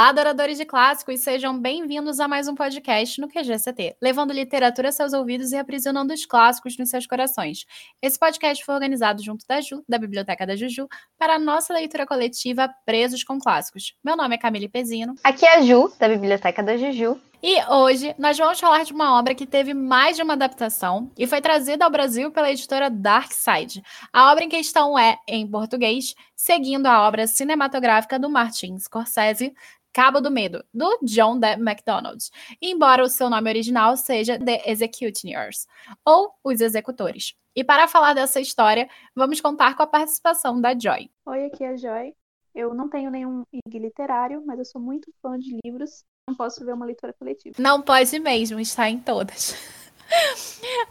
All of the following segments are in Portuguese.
Olá, adoradores de clássicos, sejam bem-vindos a mais um podcast no QGCT, levando literatura a seus ouvidos e aprisionando os clássicos nos seus corações. Esse podcast foi organizado junto da Ju, da Biblioteca da Juju, para a nossa leitura coletiva Presos com Clássicos. Meu nome é Camille Pezino. Aqui é a Ju, da Biblioteca da Juju. E hoje nós vamos falar de uma obra que teve mais de uma adaptação e foi trazida ao Brasil pela editora Dark Side. A obra em questão é, em português, seguindo a obra cinematográfica do Martin Scorsese, Cabo do Medo, do John D. MacDonald, embora o seu nome original seja The Executioners, ou Os Executores. E para falar dessa história, vamos contar com a participação da Joy. Oi, aqui é a Joy. Eu não tenho nenhum IG literário, mas eu sou muito fã de livros não posso ver uma leitura coletiva. Não pode mesmo, está em todas.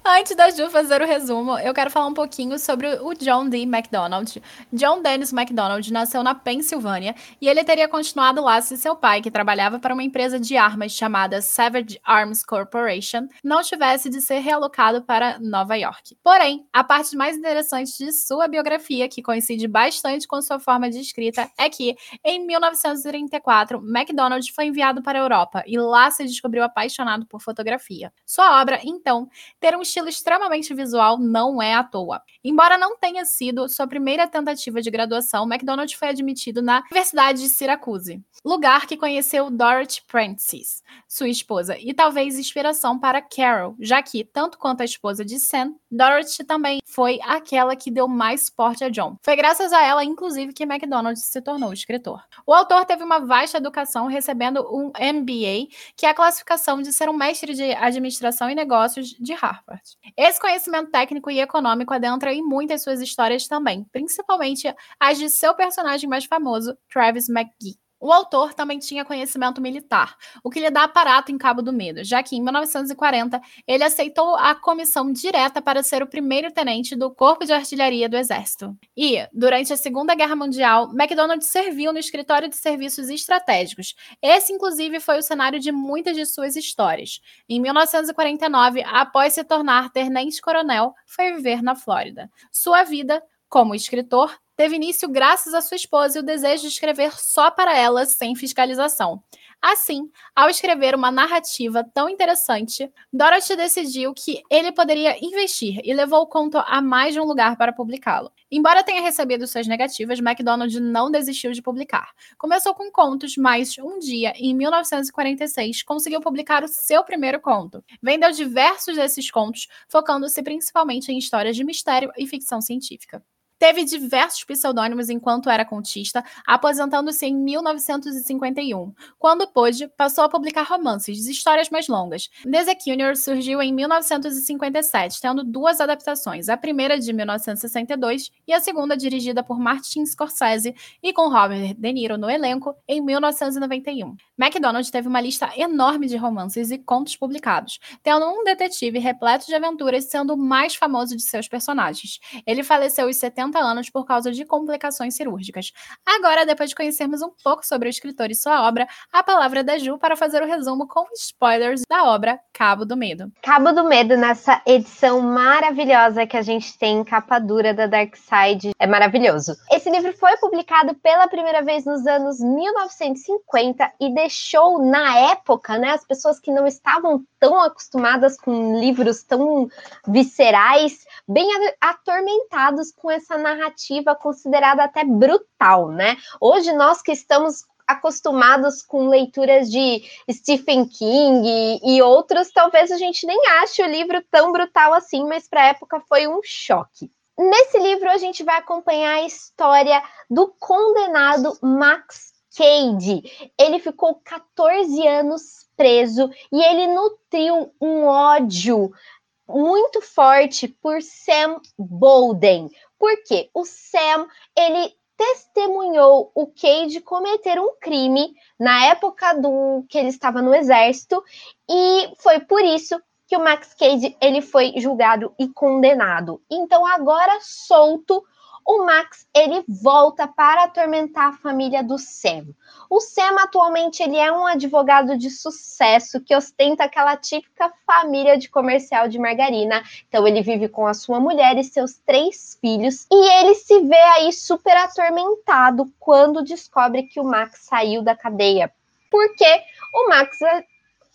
Antes da Ju fazer o resumo, eu quero falar um pouquinho sobre o John D. MacDonald. John Dennis MacDonald nasceu na Pensilvânia e ele teria continuado lá se seu pai, que trabalhava para uma empresa de armas chamada Savage Arms Corporation, não tivesse de ser realocado para Nova York. Porém, a parte mais interessante de sua biografia, que coincide bastante com sua forma de escrita, é que, em 1934, MacDonald foi enviado para a Europa e lá se descobriu apaixonado por fotografia. Sua obra, então, então, ter um estilo extremamente visual não é à toa. Embora não tenha sido sua primeira tentativa de graduação, MacDonald foi admitido na Universidade de Syracuse, lugar que conheceu Dorothy Prentice, sua esposa, e talvez inspiração para Carol, já que, tanto quanto a esposa de Sam, Dorothy também foi aquela que deu mais suporte a John. Foi graças a ela, inclusive, que MacDonald se tornou escritor. O autor teve uma vasta educação, recebendo um MBA, que é a classificação de ser um mestre de administração e negócios de Harvard. Esse conhecimento técnico e econômico adentra em muitas suas histórias também, principalmente as de seu personagem mais famoso, Travis McGee. O autor também tinha conhecimento militar, o que lhe dá aparato em Cabo do Medo, já que em 1940 ele aceitou a comissão direta para ser o primeiro tenente do Corpo de Artilharia do Exército. E, durante a Segunda Guerra Mundial, MacDonald serviu no Escritório de Serviços Estratégicos. Esse, inclusive, foi o cenário de muitas de suas histórias. Em 1949, após se tornar tenente-coronel, foi viver na Flórida. Sua vida, como escritor, teve início graças à sua esposa e o desejo de escrever só para ela, sem fiscalização. Assim, ao escrever uma narrativa tão interessante, Dorothy decidiu que ele poderia investir e levou o conto a mais de um lugar para publicá-lo. Embora tenha recebido suas negativas, MacDonald não desistiu de publicar. Começou com contos, mas um dia, em 1946, conseguiu publicar o seu primeiro conto. Vendeu diversos desses contos, focando-se principalmente em histórias de mistério e ficção científica. Teve diversos pseudônimos enquanto era contista, aposentando-se em 1951. Quando pôde, passou a publicar romances, histórias mais longas. The Executioner surgiu em 1957, tendo duas adaptações, a primeira de 1962 e a segunda dirigida por Martin Scorsese e com Robert De Niro no elenco em 1991. MacDonald teve uma lista enorme de romances e contos publicados, tendo um detetive repleto de aventuras sendo o mais famoso de seus personagens. Ele faleceu aos 70 40 anos por causa de complicações cirúrgicas. Agora, depois de conhecermos um pouco sobre o escritor e sua obra, a palavra da Ju para fazer o resumo com spoilers da obra Cabo do Medo. Cabo do Medo, nessa edição maravilhosa que a gente tem em capa dura da Dark Side, é maravilhoso. Esse livro foi publicado pela primeira vez nos anos 1950 e deixou, na época, né, as pessoas que não estavam tão acostumadas com livros tão viscerais, bem atormentados com essa narrativa considerada até brutal, né? Hoje nós que estamos acostumados com leituras de Stephen King e, outros, talvez a gente nem ache o livro tão brutal assim, mas para a época foi um choque. Nesse livro a gente vai acompanhar a história do condenado Max Cade. Ele ficou 14 anos preso e ele nutriu um ódio muito forte por Sam Bolden. Porque o Sam, ele testemunhou o Cade cometer um crime na época do que ele estava no exército e foi por isso que o Max Cade ele foi julgado e condenado. Então agora solto, o Max ele volta para atormentar a família do Sam. O Sam atualmente ele é um advogado de sucesso que ostenta aquela típica família de comercial de margarina. Então ele vive com a sua mulher e seus três filhos e ele se vê aí super atormentado quando descobre que o Max saiu da cadeia porque o Max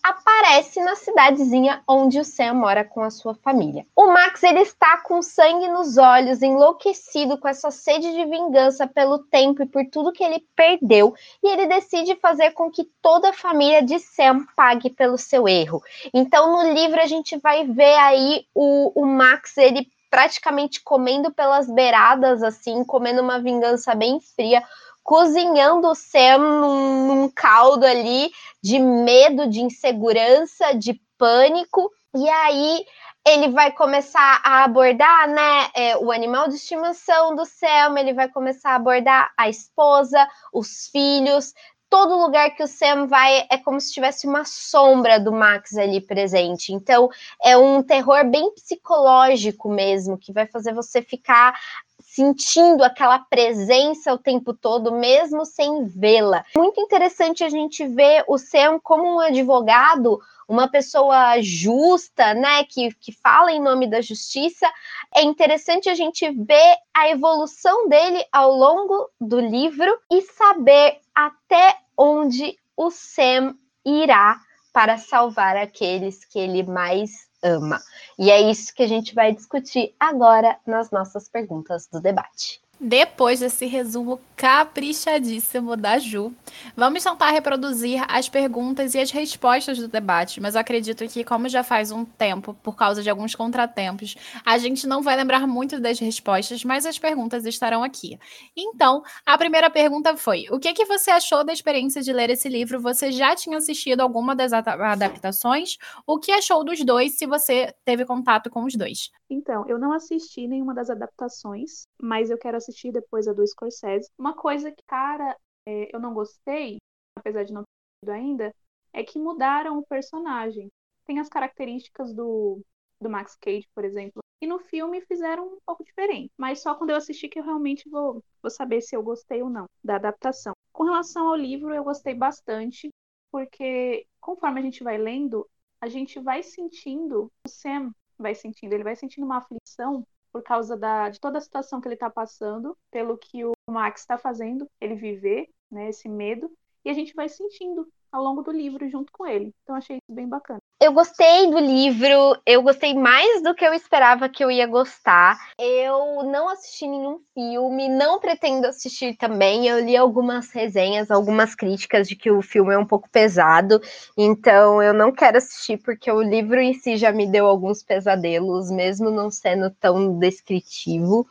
aparece na cidadezinha onde o Sam mora com a sua família. O Max ele está com sangue nos olhos, enlouquecido com essa sede de vingança pelo tempo e por tudo que ele perdeu, e ele decide fazer com que toda a família de Sam pague pelo seu erro. Então no livro a gente vai ver aí o, o Max ele praticamente comendo pelas beiradas assim, comendo uma vingança bem fria cozinhando o Sam num, num caldo ali de medo, de insegurança, de pânico. E aí ele vai começar a abordar, né, é, o animal de estimação do Sam, ele vai começar a abordar a esposa, os filhos, todo lugar que o Sam vai é como se tivesse uma sombra do Max ali presente. Então, é um terror bem psicológico mesmo, que vai fazer você ficar sentindo aquela presença o tempo todo, mesmo sem vê-la. Muito interessante a gente ver o Sam como um advogado, uma pessoa justa, né, que, que fala em nome da justiça. É interessante a gente ver a evolução dele ao longo do livro e saber até onde o Sam irá para salvar aqueles que ele mais ama. E é isso que a gente vai discutir agora nas nossas perguntas do debate. Depois desse resumo caprichadíssimo da Ju, vamos tentar reproduzir as perguntas e as respostas do debate, mas eu acredito que, como já faz um tempo, por causa de alguns contratempos, a gente não vai lembrar muito das respostas, mas as perguntas estarão aqui. Então, a primeira pergunta foi: o que, que você achou da experiência de ler esse livro? Você já tinha assistido alguma das adaptações? O que achou dos dois, se você teve contato com os dois? Então, eu não assisti nenhuma das adaptações, mas eu quero assistir depois a do Scorsese. Uma coisa que, cara, é, eu não gostei, apesar de não ter ainda, é que mudaram o personagem. Tem as características do, do Max Cage, por exemplo, e no filme fizeram um pouco diferente. Mas só quando eu assistir que eu realmente vou, vou saber se eu gostei ou não da adaptação. Com relação ao livro, eu gostei bastante, porque conforme a gente vai lendo, a gente vai sentindo o Sam vai sentindo. Ele vai sentindo uma aflição por causa da, de toda a situação que ele está passando, pelo que o Max está fazendo ele viver, né, esse medo, e a gente vai sentindo ao longo do livro junto com ele. Então achei isso bem bacana. Eu gostei do livro, eu gostei mais do que eu esperava que eu ia gostar. Eu não assisti nenhum filme, não pretendo assistir também. Eu li algumas resenhas, algumas críticas de que o filme é um pouco pesado, então eu não quero assistir porque o livro em si já me deu alguns pesadelos, mesmo não sendo tão descritivo.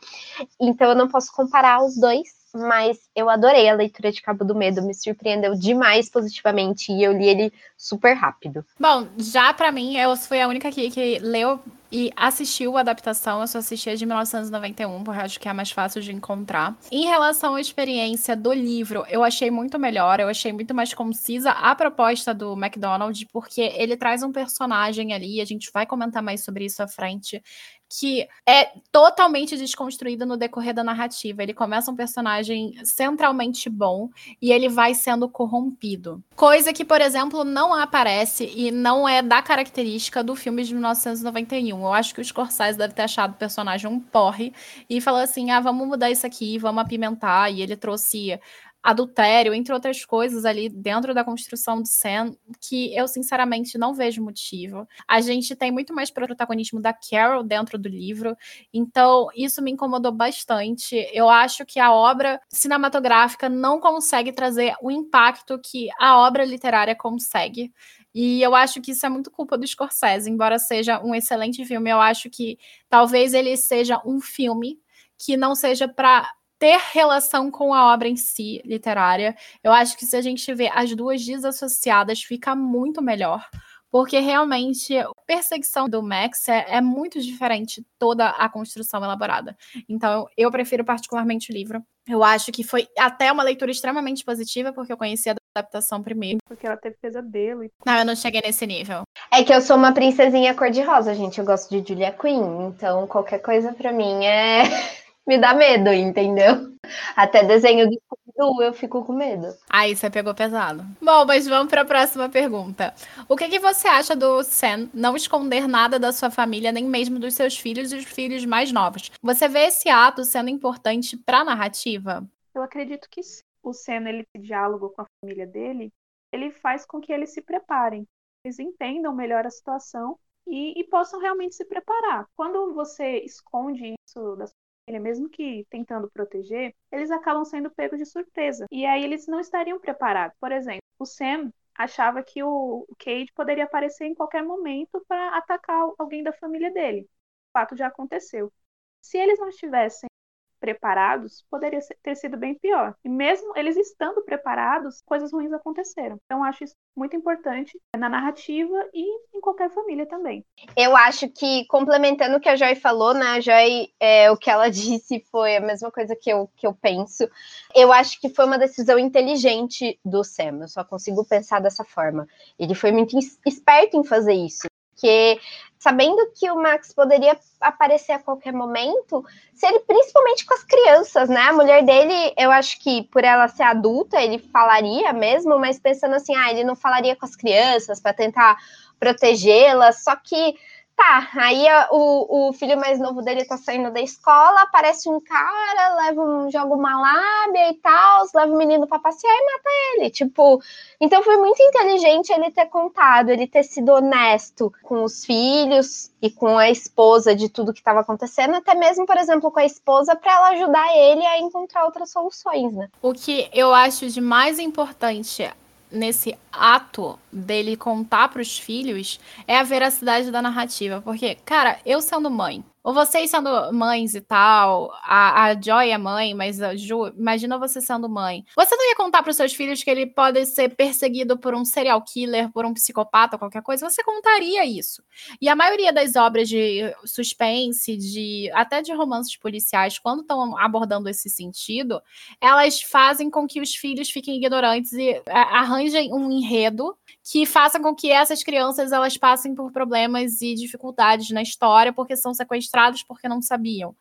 Então eu não posso comparar os dois mas eu adorei a leitura de Cabo do Medo, me surpreendeu demais positivamente e eu li ele super rápido. Bom, já para mim, eu fui a única aqui que leu e assistiu a adaptação, eu só assisti a de 1991, porque acho que é a mais fácil de encontrar. Em relação à experiência do livro, eu achei muito melhor, eu achei muito mais concisa a proposta do McDonald, porque ele traz um personagem ali, a gente vai comentar mais sobre isso à frente, que é totalmente desconstruído no decorrer da narrativa. Ele começa um personagem centralmente bom e ele vai sendo corrompido. Coisa que, por exemplo, não aparece e não é da característica do filme de 1991. Eu acho que o Scorsese deve ter achado o personagem um porre e falou assim: ah, vamos mudar isso aqui, vamos apimentar. E ele trouxe adultério, entre outras coisas ali dentro da construção do Sam, que eu sinceramente não vejo motivo. A gente tem muito mais protagonismo da Carol dentro do livro, então isso me incomodou bastante. Eu acho que a obra cinematográfica não consegue trazer o impacto que a obra literária consegue. E eu acho que isso é muito culpa do Scorsese, embora seja um excelente filme, eu acho que talvez ele seja um filme que não seja para ter relação com a obra em si, literária. Eu acho que se a gente vê as duas desassociadas, fica muito melhor. Porque realmente a perseguição do Max é, é muito diferente toda a construção elaborada. Então, eu prefiro particularmente o livro. Eu acho que foi até uma leitura extremamente positiva, porque eu conheci a adaptação primeiro. Porque ela teve pesadelo. E... Não, eu não cheguei nesse nível. É que eu sou uma princesinha cor-de-rosa, gente. Eu gosto de Julia Quinn. Então, qualquer coisa para mim é me dá medo, entendeu? Até desenho do Scooby-Doo eu fico com medo. Aí você pegou pesado. Bom, mas vamos para a próxima pergunta. O que, que você acha do Sam não esconder nada da sua família, nem mesmo dos seus filhos e os filhos mais novos? Você vê esse ato sendo importante para a narrativa? Eu acredito que sim. O Sam, ele diálogo com a família dele, ele faz com que eles se preparem, eles entendam melhor a situação e, e possam realmente se preparar. Quando você esconde isso da sua família, mesmo que tentando proteger, eles acabam sendo pegos de surpresa. E aí eles não estariam preparados. Por exemplo, o Sam achava que o Cade poderia aparecer em qualquer momento para atacar alguém da família dele. O fato já aconteceu. Se eles não estivessem preparados, poderia ter sido bem pior. E mesmo eles estando preparados, coisas ruins aconteceram. Então, acho isso muito importante na narrativa e em qualquer família também. Eu acho que, complementando o que a Joy falou, né? A Joy, é, o que ela disse foi a mesma coisa que eu, que eu penso. Eu acho que foi uma decisão inteligente do Sam. Eu só consigo pensar dessa forma. Ele foi muito esperto em fazer isso porque sabendo que o Max poderia aparecer a qualquer momento, se ele principalmente com as crianças, né? A mulher dele, eu acho que por ela ser adulta, ele falaria mesmo, mas pensando assim, ah, ele não falaria com as crianças para tentar protegê-las, só que Tá, aí o, o filho mais novo dele tá saindo da escola, aparece um cara, leva um, joga uma lábia e tal, leva o menino pra passear e mata ele. Tipo, então foi muito inteligente ele ter contado, ele ter sido honesto com os filhos e com a esposa de tudo que estava acontecendo, até mesmo, por exemplo, com a esposa, para ela ajudar ele a encontrar outras soluções, né? O que eu acho de mais importante nesse ato dele contar para os filhos é a veracidade da narrativa. Porque, cara, eu sendo mãe, ou vocês sendo mães e tal, a, a Joy é mãe, mas a Ju, imagina você sendo mãe. Você não ia contar para os seus filhos que ele pode ser perseguido por um serial killer, por um psicopata, qualquer coisa? Você contaria isso. E a maioria das obras de suspense, de até de romances policiais, quando estão abordando esse sentido, elas fazem com que os filhos fiquem ignorantes e arranjem um enredo que faça com que essas crianças elas passem por problemas e dificuldades na história porque são sequestrados porque não sabiam.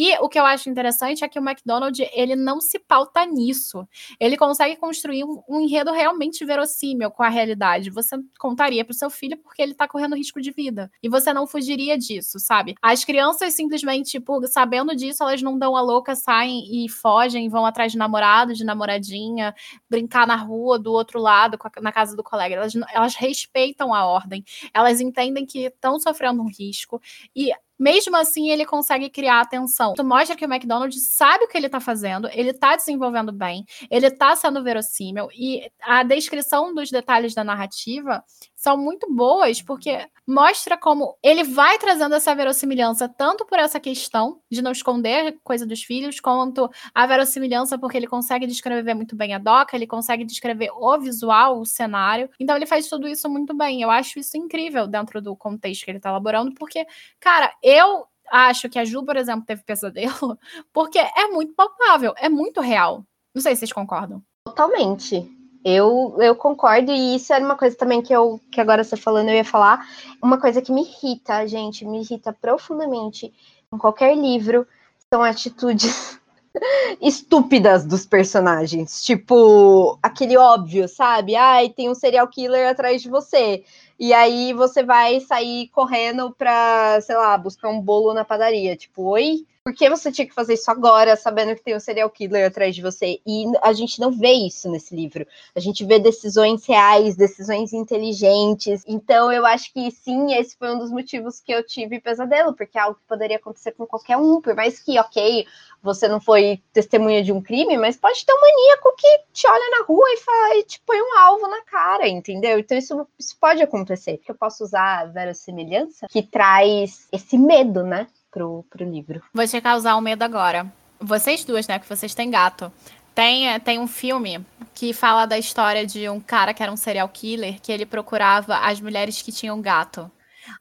E o que eu acho interessante é que o McDonald's ele não se pauta nisso. Ele consegue construir um, um enredo realmente verossímil com a realidade. Você contaria para o seu filho porque ele está correndo risco de vida. E você não fugiria disso, sabe? As crianças simplesmente, tipo, sabendo disso, elas não dão a louca, saem e fogem, vão atrás de namorado, de namoradinha, brincar na rua do outro lado, na casa do colega. Elas, elas respeitam a ordem. Elas entendem que estão sofrendo um risco. E mesmo assim, ele consegue criar atenção. Tu mostra que o McDonald's sabe o que ele tá fazendo, ele tá desenvolvendo bem, ele tá sendo verossímil, e a descrição dos detalhes da narrativa são muito boas, porque mostra como ele vai trazendo essa verossimilhança, tanto por essa questão de não esconder coisa dos filhos, quanto a verossimilhança porque ele consegue descrever muito bem a doca, ele consegue descrever o visual, o cenário. Então ele faz tudo isso muito bem. Eu acho isso incrível dentro do contexto que ele tá elaborando, porque, cara, eu acho que a Ju, por exemplo, teve pesadelo, porque é muito palpável, é muito real. Não sei se vocês concordam. Totalmente. Eu, eu concordo, e isso era uma coisa também que eu que agora você falando eu ia falar. Uma coisa que me irrita, gente, me irrita profundamente em qualquer livro são atitudes estúpidas dos personagens. Tipo, aquele óbvio, sabe? Ai, tem um serial killer atrás de você. E aí você vai sair correndo pra, sei lá, buscar um bolo na padaria. Tipo, oi? Por que você tinha que fazer isso agora, sabendo que tem um serial killer atrás de você? E a gente não vê isso nesse livro. A gente vê decisões reais, decisões inteligentes. Então, eu acho que sim, esse foi um dos motivos que eu tive pesadelo, porque é algo que poderia acontecer com qualquer um. Por mais que, ok, você não foi testemunha de um crime, mas pode ter um maníaco que te olha na rua e, fala, e te põe um alvo na cara, entendeu? Então, isso, isso pode acontecer. Eu posso usar a verossimilhança que traz esse medo, né? pro, pro livro. Vou te causar um medo agora. Vocês duas, né? Que vocês têm gato. Tem, tem um filme que fala da história de um cara que era um serial killer, que ele procurava as mulheres que tinham gato.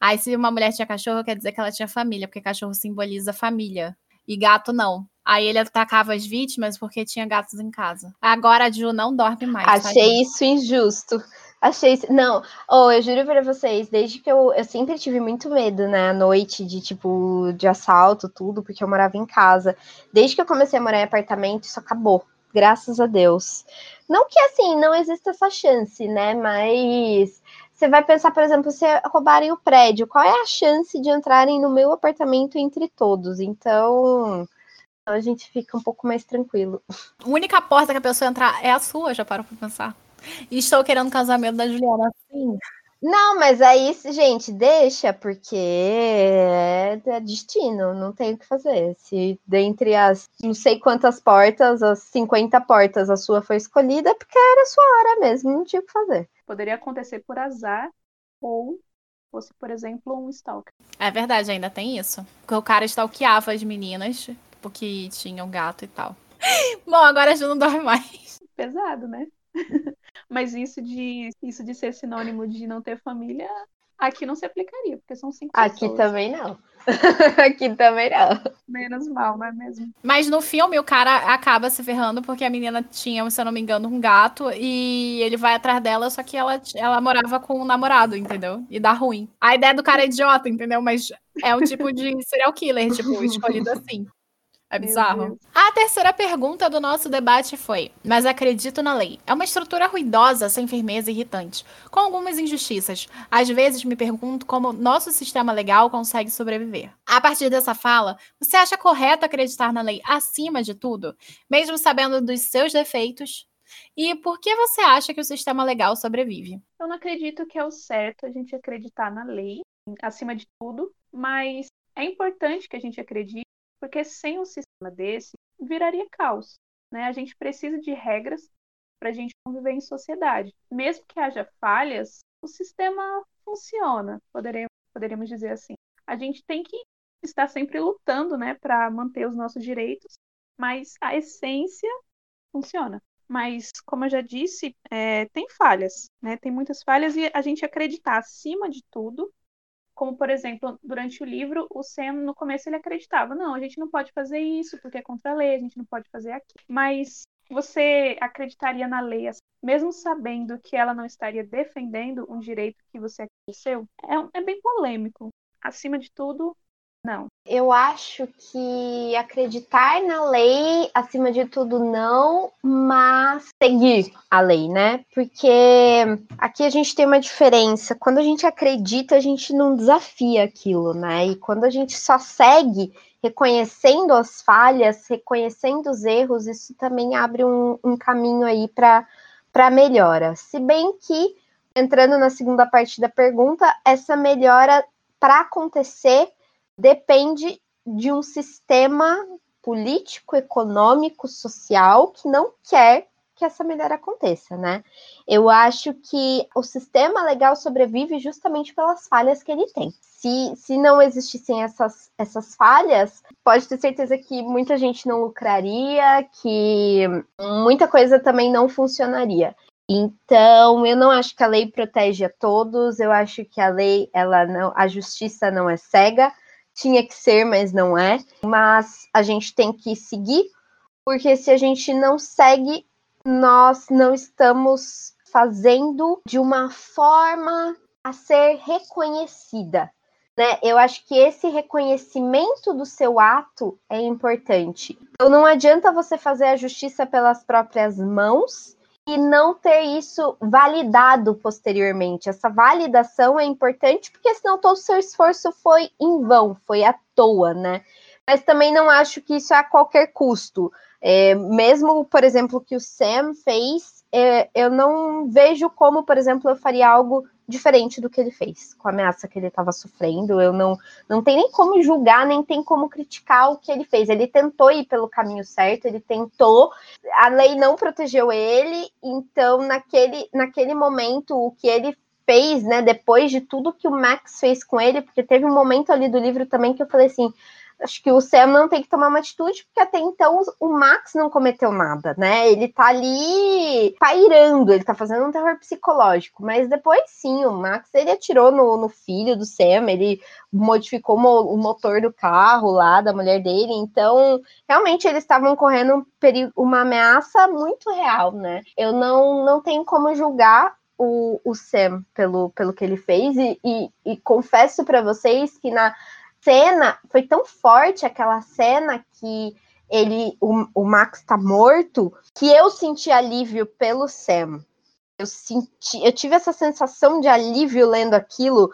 Aí, se uma mulher tinha cachorro, quer dizer que ela tinha família, porque cachorro simboliza família. E gato não. Aí ele atacava as vítimas porque tinha gatos em casa. Agora a Ju não dorme mais. Achei tá, isso injusto. Achei. Não, oh, eu juro pra vocês, desde que eu. Eu sempre tive muito medo, né? À noite, de tipo, de assalto, tudo, porque eu morava em casa. Desde que eu comecei a morar em apartamento, isso acabou. Graças a Deus. Não que assim, não exista essa chance, né? Mas você vai pensar, por exemplo, se roubarem o prédio, qual é a chance de entrarem no meu apartamento entre todos? Então, a gente fica um pouco mais tranquilo. A única porta que a pessoa entrar é a sua, já parou pra pensar? Estou querendo casamento da Juliana, sim. Não, mas aí, gente, deixa, porque é, é destino, não tem o que fazer. Se dentre as não sei quantas portas, as 50 portas, a sua foi escolhida, porque era a sua hora mesmo, não tinha o que fazer. Poderia acontecer por azar ou fosse, por exemplo, um stalker. É verdade, ainda tem isso. Porque o cara stalkeava as meninas, porque tinham um gato e tal. Bom, agora a Ju não dorme mais. Pesado, né? Mas isso de, isso de ser sinônimo de não ter família, aqui não se aplicaria, porque são cinco Aqui pessoas. também não. aqui também não. Menos mal, não é mesmo? Mas no filme o cara acaba se ferrando porque a menina tinha, se eu não me engano, um gato e ele vai atrás dela, só que ela, ela morava com um namorado, entendeu? E dá ruim. A ideia do cara é idiota, entendeu? Mas é um tipo de serial killer, tipo, escolhido assim. É bizarro. A terceira pergunta do nosso debate foi: Mas acredito na lei. É uma estrutura ruidosa, sem firmeza e irritante, com algumas injustiças. Às vezes me pergunto como nosso sistema legal consegue sobreviver. A partir dessa fala, você acha correto acreditar na lei acima de tudo, mesmo sabendo dos seus defeitos? E por que você acha que o sistema legal sobrevive? Eu não acredito que é o certo a gente acreditar na lei acima de tudo, mas é importante que a gente acredite porque sem um sistema desse, viraria caos. Né? A gente precisa de regras para a gente conviver em sociedade. Mesmo que haja falhas, o sistema funciona, poderíamos, poderíamos dizer assim. A gente tem que estar sempre lutando né, para manter os nossos direitos, mas a essência funciona. Mas, como eu já disse, é, tem falhas, né? Tem muitas falhas e a gente acreditar acima de tudo como, por exemplo, durante o livro, o Sam, no começo, ele acreditava: não, a gente não pode fazer isso porque é contra a lei, a gente não pode fazer aquilo. Mas você acreditaria na lei, assim, mesmo sabendo que ela não estaria defendendo um direito que você aconteceu? É, é bem polêmico. Acima de tudo, não. Eu acho que acreditar na lei, acima de tudo, não, mas seguir a lei, né? Porque aqui a gente tem uma diferença. Quando a gente acredita, a gente não desafia aquilo, né? E quando a gente só segue reconhecendo as falhas, reconhecendo os erros, isso também abre um, um caminho aí para melhora. Se bem que, entrando na segunda parte da pergunta, essa melhora para acontecer depende de um sistema político, econômico, social que não quer que essa melhora aconteça, né? Eu acho que o sistema legal sobrevive justamente pelas falhas que ele tem. Se, se não existissem essas, essas falhas, pode ter certeza que muita gente não lucraria, que muita coisa também não funcionaria. Então, eu não acho que a lei protege a todos, eu acho que a lei, ela não, a justiça não é cega, tinha que ser, mas não é. Mas a gente tem que seguir, porque se a gente não segue, nós não estamos fazendo de uma forma a ser reconhecida. Né? Eu acho que esse reconhecimento do seu ato é importante. Então não adianta você fazer a justiça pelas próprias mãos e não ter isso validado posteriormente. Essa validação é importante porque senão todo o seu esforço foi em vão, foi à toa, né? Mas também não acho que isso é a qualquer custo. É, mesmo, por exemplo, que o Sam fez, é, eu não vejo como, por exemplo, eu faria algo diferente do que ele fez, com a ameaça que ele estava sofrendo. Eu não, não tem nem como julgar, nem tem como criticar o que ele fez. Ele tentou ir pelo caminho certo, ele tentou, a lei não protegeu ele, então naquele, naquele momento o que ele fez, né, depois de tudo que o Max fez com ele, porque teve um momento ali do livro também que eu falei assim, acho que o Sam não tem que tomar uma atitude, porque até então o Max não cometeu nada, né? Ele tá ali pairando, ele tá fazendo um terror psicológico, mas depois sim, o Max ele atirou no, no filho do Sam, ele modificou o motor do carro lá da mulher dele, então realmente eles estavam correndo um uma ameaça muito real, né? Eu não, não tenho como julgar o, o Sam pelo, pelo que ele fez, e, e, e confesso para vocês que na cena foi tão forte aquela cena que ele o, o Max tá morto que eu senti alívio pelo Sam. Eu senti, eu tive essa sensação de alívio lendo aquilo,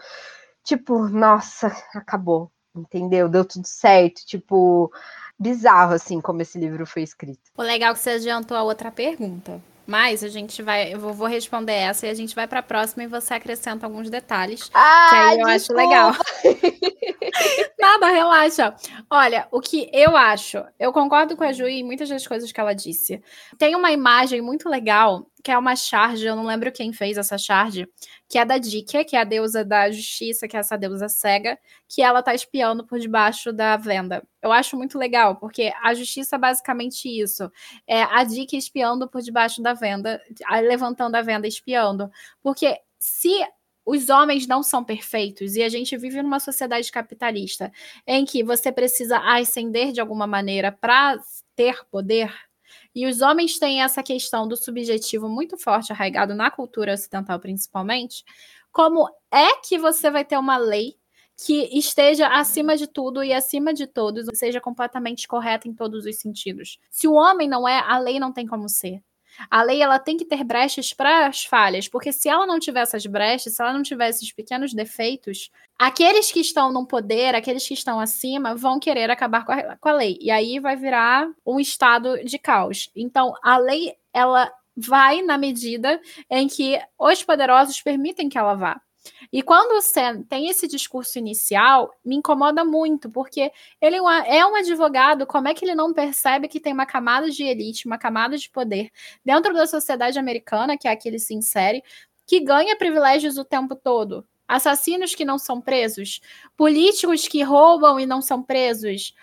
tipo, nossa, acabou, entendeu? Deu tudo certo, tipo, bizarro assim como esse livro foi escrito. O legal é que você adiantou a outra pergunta. Mas a gente vai, eu vou responder essa e a gente vai para a próxima e você acrescenta alguns detalhes. Ah, que aí eu desculpa. acho legal. Nada, relaxa. Olha, o que eu acho, eu concordo com a Ju em muitas das coisas que ela disse. Tem uma imagem muito legal, que é uma charge, eu não lembro quem fez essa charge, que é da Dikia, que é a deusa da justiça, que é essa deusa cega, que ela tá espiando por debaixo da venda. Eu acho muito legal, porque a justiça é basicamente isso. É a Dikia espiando por debaixo da venda, levantando a venda espiando. Porque se os homens não são perfeitos e a gente vive numa sociedade capitalista em que você precisa ascender de alguma maneira para ter poder. E os homens têm essa questão do subjetivo muito forte arraigado na cultura ocidental, principalmente. Como é que você vai ter uma lei que esteja acima de tudo e acima de todos, seja completamente correta em todos os sentidos? Se o homem não é, a lei não tem como ser. A lei ela tem que ter brechas para as falhas, porque se ela não tiver essas brechas, se ela não tiver esses pequenos defeitos, aqueles que estão no poder, aqueles que estão acima, vão querer acabar com a, com a lei. E aí vai virar um estado de caos. Então, a lei, ela vai na medida em que os poderosos permitem que ela vá. E quando tem esse discurso inicial, me incomoda muito, porque ele é, é um advogado, como é que ele não percebe que tem uma camada de elite, uma camada de poder dentro da sociedade americana, que é a que ele se insere, que ganha privilégios o tempo todo? Assassinos que não são presos, políticos que roubam e não são presos,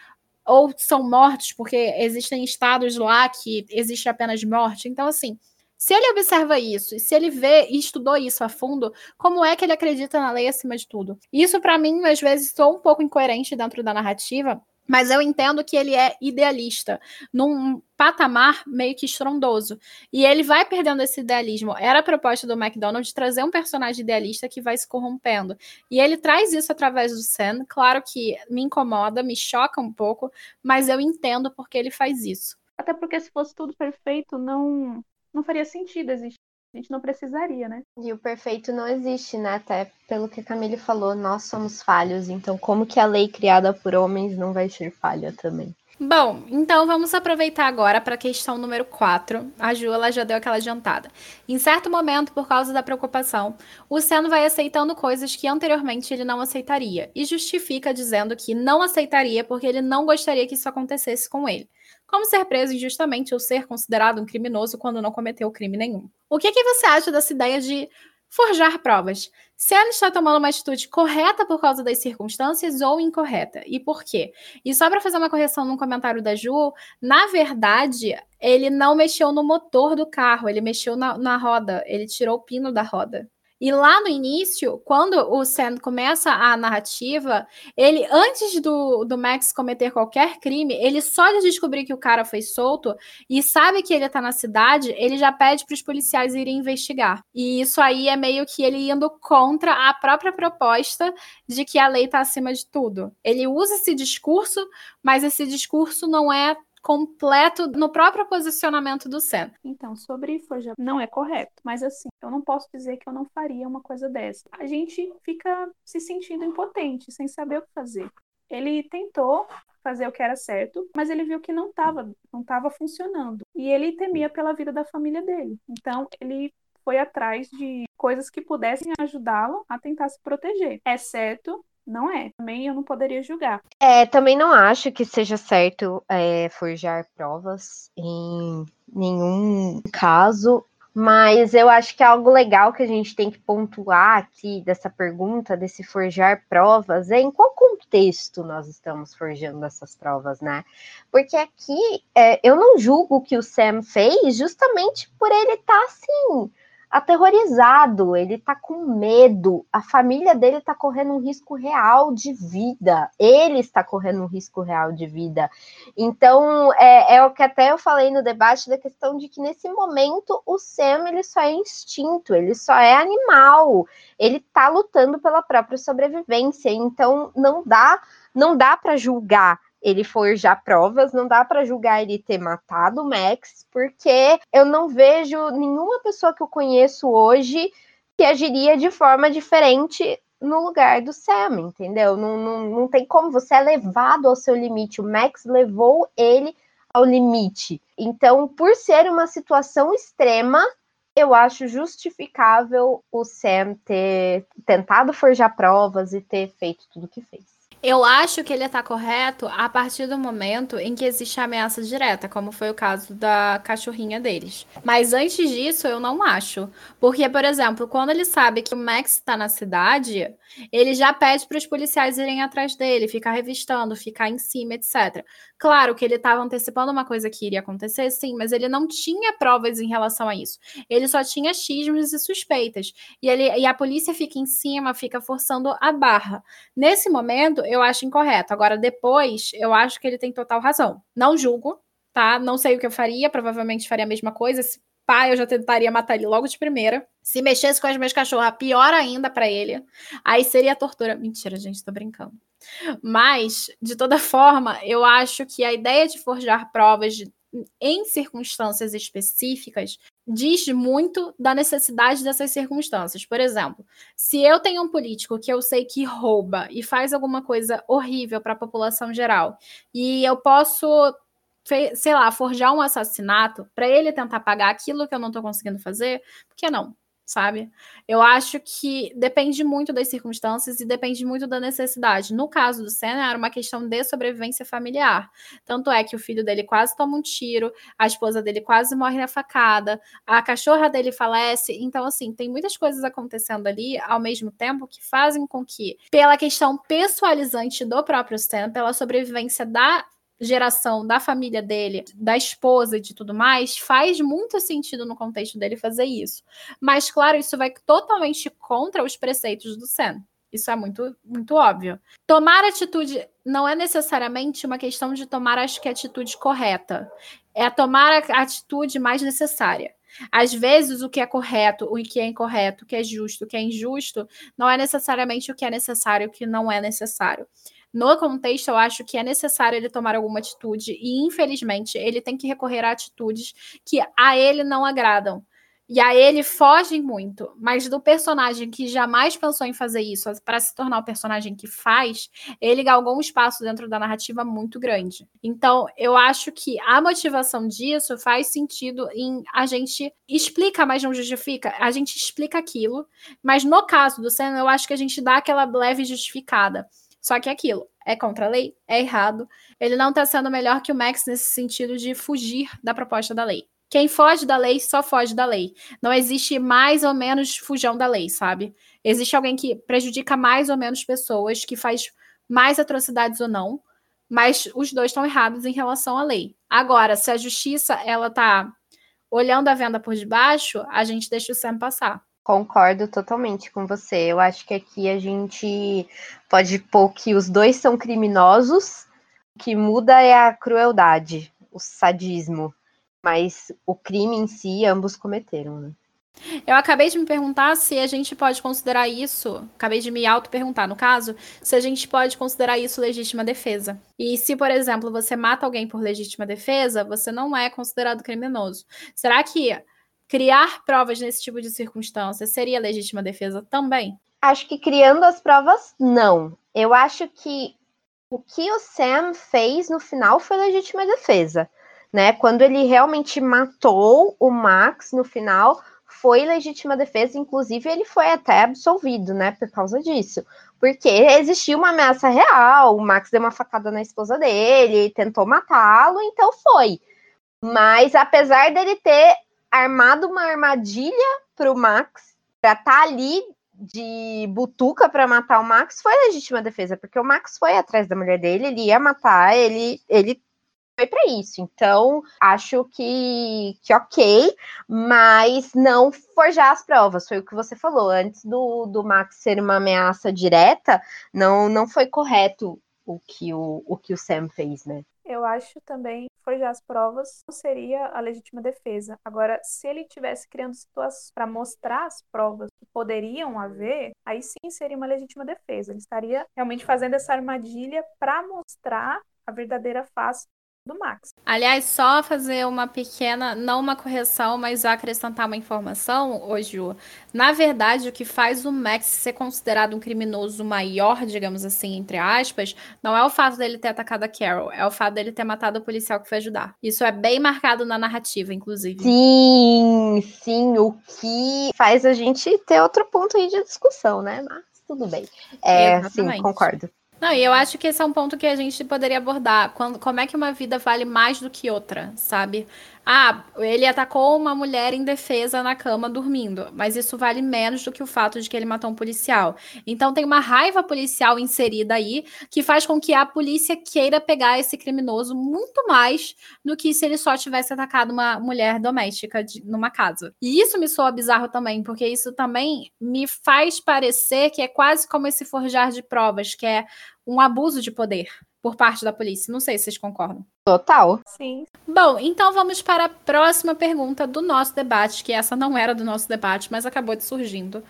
ou são mortos, porque existem estados lá que existe apenas morte. Então, assim, se ele observa isso, e se ele vê e estudou isso a fundo, como é que ele acredita na lei acima de tudo? Isso, para mim, às vezes, sou um pouco incoerente dentro da narrativa, mas eu entendo que ele é idealista, num patamar meio que estrondoso. E ele vai perdendo esse idealismo. Era a proposta do McDonald's trazer um personagem idealista que vai se corrompendo. E ele traz isso através do Sam. Claro que me incomoda, me choca um pouco, mas eu entendo porque ele faz isso. Até porque se fosse tudo perfeito, não não faria sentido existir. A gente não precisaria, né? E o perfeito não existe, né? Até pelo que a Camille falou, nós somos falhos. Então, como que a lei criada por homens não vai ser falha também? Bom, então vamos aproveitar agora para a questão número 4. A Ju ela já deu aquela adiantada. Em certo momento, por causa da preocupação, o Seno vai aceitando coisas que anteriormente ele não aceitaria e justifica dizendo que não aceitaria porque ele não gostaria que isso acontecesse com ele como ser preso injustamente ou ser considerado um criminoso quando não cometeu crime nenhum. O que, que você acha dessa ideia de forjar provas? Se ela está tomando uma atitude correta por causa das circunstâncias ou incorreta? E por quê? E só para fazer uma correção num comentário da Ju, na verdade, ele não mexeu no motor do carro, ele mexeu na, na roda, ele tirou o pino da roda. E lá no início, quando o Sam começa a narrativa, ele, antes do, do Max cometer qualquer crime, ele só de descobrir que o cara foi solto e sabe que ele tá na cidade, ele já pede para os policiais irem investigar. E isso aí é meio que ele indo contra a própria proposta de que a lei tá acima de tudo. Ele usa esse discurso, mas esse discurso não é completo no próprio posicionamento do Sam. Então, sobre forja não é correto, mas assim, eu não posso dizer que eu não faria uma coisa dessa. A gente fica se sentindo impotente, sem saber o que fazer. Ele tentou fazer o que era certo, mas ele viu que não estava não tava funcionando. E ele temia pela vida da família dele. Então, ele foi atrás de coisas que pudessem ajudá-lo a tentar se proteger. É certo não é. Também eu não poderia julgar. É, também não acho que seja certo é, forjar provas em nenhum caso. Mas eu acho que é algo legal que a gente tem que pontuar aqui dessa pergunta, desse forjar provas, é em qual contexto nós estamos forjando essas provas, né? Porque aqui é, eu não julgo que o Sam fez justamente por ele estar tá, assim aterrorizado, ele tá com medo, a família dele tá correndo um risco real de vida, ele está correndo um risco real de vida. Então, é, é o que até eu falei no debate da questão de que nesse momento o Sam ele só é instinto, ele só é animal, ele tá lutando pela própria sobrevivência, então não dá, não dá para julgar ele forjar provas, não dá para julgar ele ter matado o Max, porque eu não vejo nenhuma pessoa que eu conheço hoje que agiria de forma diferente no lugar do Sam, entendeu? Não, não, não tem como, você é levado ao seu limite. O Max levou ele ao limite. Então, por ser uma situação extrema, eu acho justificável o Sam ter tentado forjar provas e ter feito tudo o que fez. Eu acho que ele está correto a partir do momento em que existe ameaça direta, como foi o caso da cachorrinha deles. Mas antes disso, eu não acho. Porque, por exemplo, quando ele sabe que o Max está na cidade, ele já pede para os policiais irem atrás dele, ficar revistando, ficar em cima, etc. Claro que ele estava antecipando uma coisa que iria acontecer, sim, mas ele não tinha provas em relação a isso. Ele só tinha xismos e suspeitas. E, ele, e a polícia fica em cima, fica forçando a barra. Nesse momento, eu acho incorreto. Agora, depois, eu acho que ele tem total razão. Não julgo, tá? Não sei o que eu faria, provavelmente faria a mesma coisa. Se pá, eu já tentaria matar ele logo de primeira. Se mexesse com as minhas cachorras, pior ainda para ele. Aí seria tortura. Mentira, gente, tô brincando. Mas, de toda forma, eu acho que a ideia de forjar provas de, em circunstâncias específicas diz muito da necessidade dessas circunstâncias. Por exemplo, se eu tenho um político que eu sei que rouba e faz alguma coisa horrível para a população geral, e eu posso sei lá, forjar um assassinato para ele tentar pagar aquilo que eu não estou conseguindo fazer, por que não? Sabe? Eu acho que depende muito das circunstâncias e depende muito da necessidade. No caso do Senna, era uma questão de sobrevivência familiar. Tanto é que o filho dele quase toma um tiro, a esposa dele quase morre na facada, a cachorra dele falece. Então, assim, tem muitas coisas acontecendo ali ao mesmo tempo que fazem com que, pela questão pessoalizante do próprio Senna, pela sobrevivência da geração da família dele, da esposa e de tudo mais, faz muito sentido no contexto dele fazer isso. Mas, claro, isso vai totalmente contra os preceitos do Sen. Isso é muito, muito óbvio. Tomar atitude não é necessariamente uma questão de tomar, acho que, a atitude correta. É tomar a atitude mais necessária. Às vezes, o que é correto, o que é incorreto, o que é justo, o que é injusto, não é necessariamente o que é necessário, o que não é necessário. No contexto, eu acho que é necessário ele tomar alguma atitude e, infelizmente, ele tem que recorrer a atitudes que a ele não agradam. E a ele fogem muito, mas do personagem que jamais pensou em fazer isso para se tornar o personagem que faz, ele galgou um espaço dentro da narrativa muito grande. Então, eu acho que a motivação disso faz sentido em a gente explica, mas não justifica. A gente explica aquilo, mas no caso do Senna, eu acho que a gente dá aquela leve justificada. Só que é aquilo, é contra a lei, é errado. Ele não está sendo melhor que o Max nesse sentido de fugir da proposta da lei. Quem foge da lei só foge da lei. Não existe mais ou menos fujão da lei, sabe? Existe alguém que prejudica mais ou menos pessoas, que faz mais atrocidades ou não, mas os dois estão errados em relação à lei. Agora, se a justiça ela tá olhando a venda por debaixo, a gente deixa o Sam passar. Concordo totalmente com você. Eu acho que aqui a gente pode pôr que os dois são criminosos, o que muda é a crueldade, o sadismo. Mas o crime em si, ambos cometeram, né? Eu acabei de me perguntar se a gente pode considerar isso, acabei de me auto-perguntar, no caso, se a gente pode considerar isso legítima defesa. E se, por exemplo, você mata alguém por legítima defesa, você não é considerado criminoso. Será que criar provas nesse tipo de circunstância seria legítima defesa também? Acho que criando as provas, não. Eu acho que o que o Sam fez no final foi legítima defesa, né? Quando ele realmente matou o Max no final, foi legítima defesa, inclusive ele foi até absolvido, né, por causa disso. Porque existia uma ameaça real, o Max deu uma facada na esposa dele, tentou matá-lo, então foi. Mas apesar dele ter armado uma armadilha para o Max, para estar tá ali de butuca para matar o Max, foi legítima defesa, porque o Max foi atrás da mulher dele, ele ia matar, ele, ele foi para isso. Então, acho que, que ok, mas não forjar as provas, foi o que você falou. Antes do, do Max ser uma ameaça direta, não, não foi correto o que o, o que o Sam fez, né? Eu acho também forjar as provas não seria a legítima defesa. Agora, se ele tivesse criando situações para mostrar as provas que poderiam haver, aí sim seria uma legítima defesa. Ele estaria realmente fazendo essa armadilha para mostrar a verdadeira face do Max. Aliás, só fazer uma pequena, não uma correção, mas acrescentar uma informação, hoje, na verdade, o que faz o Max ser considerado um criminoso maior, digamos assim, entre aspas, não é o fato dele ter atacado a Carol, é o fato dele ter matado o policial que foi ajudar. Isso é bem marcado na narrativa, inclusive. Sim, sim, o que faz a gente ter outro ponto aí de discussão, né? Mas tudo bem. É, sim, concordo. Não, e eu acho que esse é um ponto que a gente poderia abordar. Quando, como é que uma vida vale mais do que outra, sabe? Ah, ele atacou uma mulher indefesa na cama dormindo, mas isso vale menos do que o fato de que ele matou um policial. Então tem uma raiva policial inserida aí que faz com que a polícia queira pegar esse criminoso muito mais do que se ele só tivesse atacado uma mulher doméstica de, numa casa. E isso me soa bizarro também, porque isso também me faz parecer que é quase como esse forjar de provas, que é um abuso de poder por parte da polícia. Não sei se vocês concordam. Total. Sim. Bom, então vamos para a próxima pergunta do nosso debate, que essa não era do nosso debate, mas acabou de surgindo.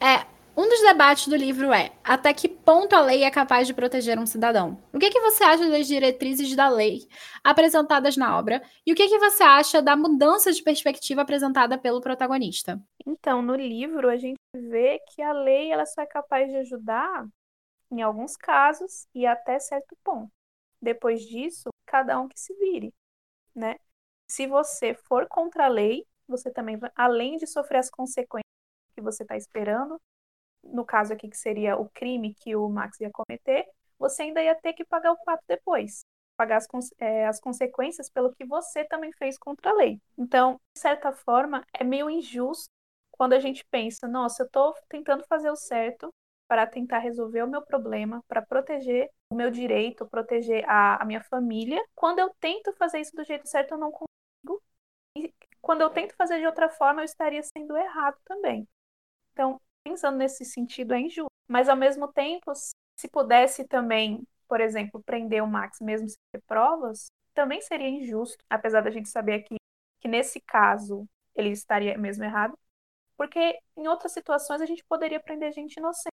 É, um dos debates do livro é até que ponto a lei é capaz de proteger um cidadão? O que, que você acha das diretrizes da lei apresentadas na obra? E o que, que você acha da mudança de perspectiva apresentada pelo protagonista? Então, no livro, a gente vê que a lei ela só é capaz de ajudar em alguns casos e até certo ponto. Depois disso, cada um que se vire, né? Se você for contra a lei, você também, além de sofrer as consequências que você está esperando, no caso aqui que seria o crime que o Max ia cometer, você ainda ia ter que pagar o pato depois, pagar as, é, as consequências pelo que você também fez contra a lei. Então, de certa forma, é meio injusto quando a gente pensa, nossa, eu estou tentando fazer o certo, para tentar resolver o meu problema, para proteger o meu direito, proteger a, a minha família. Quando eu tento fazer isso do jeito certo, eu não consigo. E quando eu tento fazer de outra forma, eu estaria sendo errado também. Então, pensando nesse sentido, é injusto. Mas, ao mesmo tempo, se pudesse também, por exemplo, prender o Max mesmo sem ter provas, também seria injusto, apesar da gente saber aqui que nesse caso ele estaria mesmo errado, porque em outras situações a gente poderia prender gente inocente.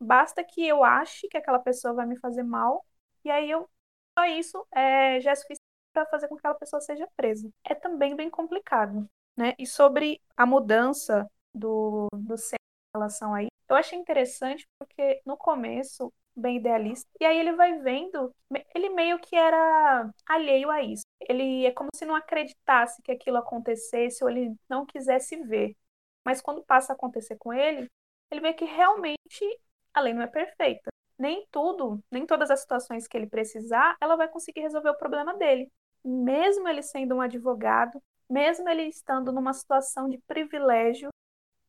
Basta que eu ache que aquela pessoa vai me fazer mal, e aí eu só isso é, já é suficiente para fazer com que aquela pessoa seja presa. É também bem complicado, né? E sobre a mudança do, do em relação aí, eu achei interessante porque no começo bem idealista. E aí ele vai vendo, ele meio que era alheio a isso. Ele é como se não acreditasse que aquilo acontecesse ou ele não quisesse ver. Mas quando passa a acontecer com ele, ele vê que realmente a lei não é perfeita. Nem tudo, nem todas as situações que ele precisar, ela vai conseguir resolver o problema dele. Mesmo ele sendo um advogado, mesmo ele estando numa situação de privilégio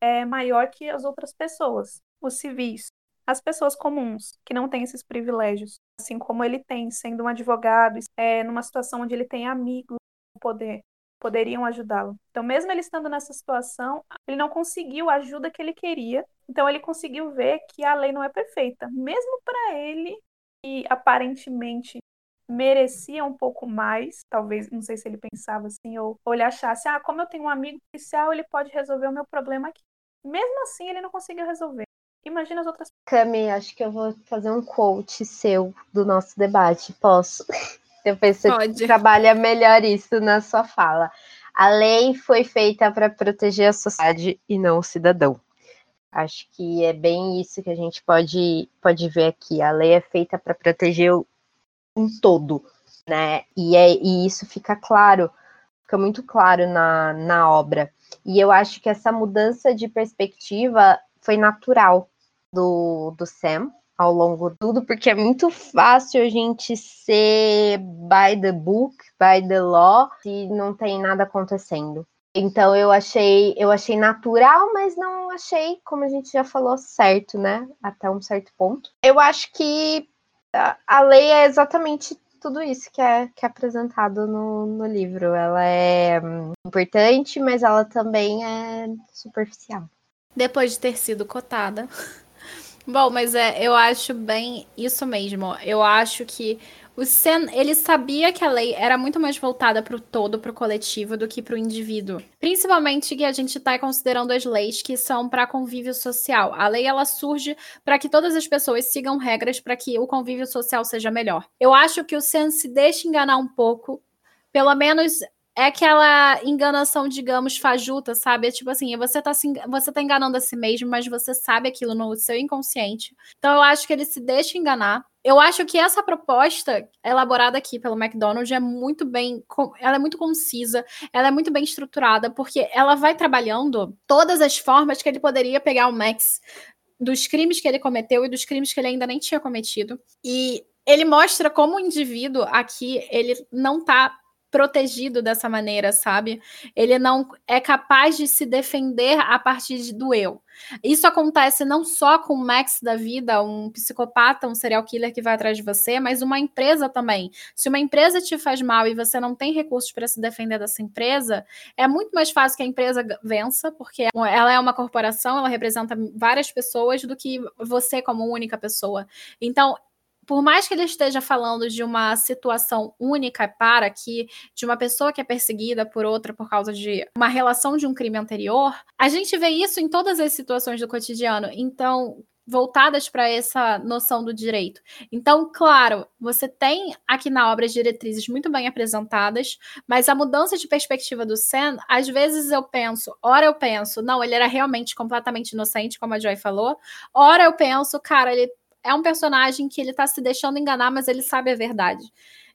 é, maior que as outras pessoas, os civis, as pessoas comuns que não têm esses privilégios, assim como ele tem, sendo um advogado, é, numa situação onde ele tem amigos no poder, poderiam ajudá-lo. Então, mesmo ele estando nessa situação, ele não conseguiu a ajuda que ele queria então ele conseguiu ver que a lei não é perfeita, mesmo para ele que aparentemente merecia um pouco mais, talvez, não sei se ele pensava assim, ou, ou ele achasse, ah, como eu tenho um amigo policial, ele pode resolver o meu problema aqui. Mesmo assim, ele não conseguiu resolver. Imagina as outras Cami, acho que eu vou fazer um quote seu do nosso debate. Posso? Depois você Pode. trabalha melhor isso na sua fala. A lei foi feita para proteger a sociedade e não o cidadão. Acho que é bem isso que a gente pode, pode ver aqui. A lei é feita para proteger um todo, né? E, é, e isso fica claro, fica muito claro na, na obra. E eu acho que essa mudança de perspectiva foi natural do, do Sam ao longo de tudo, porque é muito fácil a gente ser by the book, by the law, se não tem nada acontecendo. Então eu achei, eu achei natural, mas não achei, como a gente já falou, certo, né? Até um certo ponto. Eu acho que a, a lei é exatamente tudo isso que é, que é apresentado no, no livro. Ela é hum, importante, mas ela também é superficial. Depois de ter sido cotada. Bom, mas é, eu acho bem isso mesmo. Eu acho que O Sen, ele sabia que a lei era muito mais voltada para o todo, para o coletivo, do que para o indivíduo. Principalmente que a gente está considerando as leis que são para convívio social. A lei ela surge para que todas as pessoas sigam regras para que o convívio social seja melhor. Eu acho que o Sen se deixa enganar um pouco, pelo menos é aquela enganação, digamos, fajuta, sabe? É tipo assim, você tá, se, você tá enganando a si mesmo, mas você sabe aquilo no seu inconsciente. Então eu acho que ele se deixa enganar. Eu acho que essa proposta elaborada aqui pelo McDonald's é muito bem, ela é muito concisa, ela é muito bem estruturada, porque ela vai trabalhando todas as formas que ele poderia pegar o Max dos crimes que ele cometeu e dos crimes que ele ainda nem tinha cometido. E ele mostra como o indivíduo aqui, ele não tá protegido dessa maneira, sabe? Ele não é capaz de se defender a partir do eu. Isso acontece não só com o Max da vida, um psicopata, um serial killer que vai atrás de você, mas uma empresa também. Se uma empresa te faz mal e você não tem recursos para se defender dessa empresa, é muito mais fácil que a empresa vença, porque ela é uma corporação, ela representa várias pessoas do que você como única pessoa. Então, por mais que ele esteja falando de uma situação única para aqui, de uma pessoa que é perseguida por outra por causa de uma relação de um crime anterior, a gente vê isso em todas as situações do cotidiano. Então, voltadas para essa noção do direito. Então, claro, você tem aqui na obra as diretrizes muito bem apresentadas, mas a mudança de perspectiva do Sam, às vezes eu penso, ora eu penso, não, ele era realmente completamente inocente, como a Joy falou, ora eu penso, cara, ele é um personagem que ele tá se deixando enganar, mas ele sabe a verdade.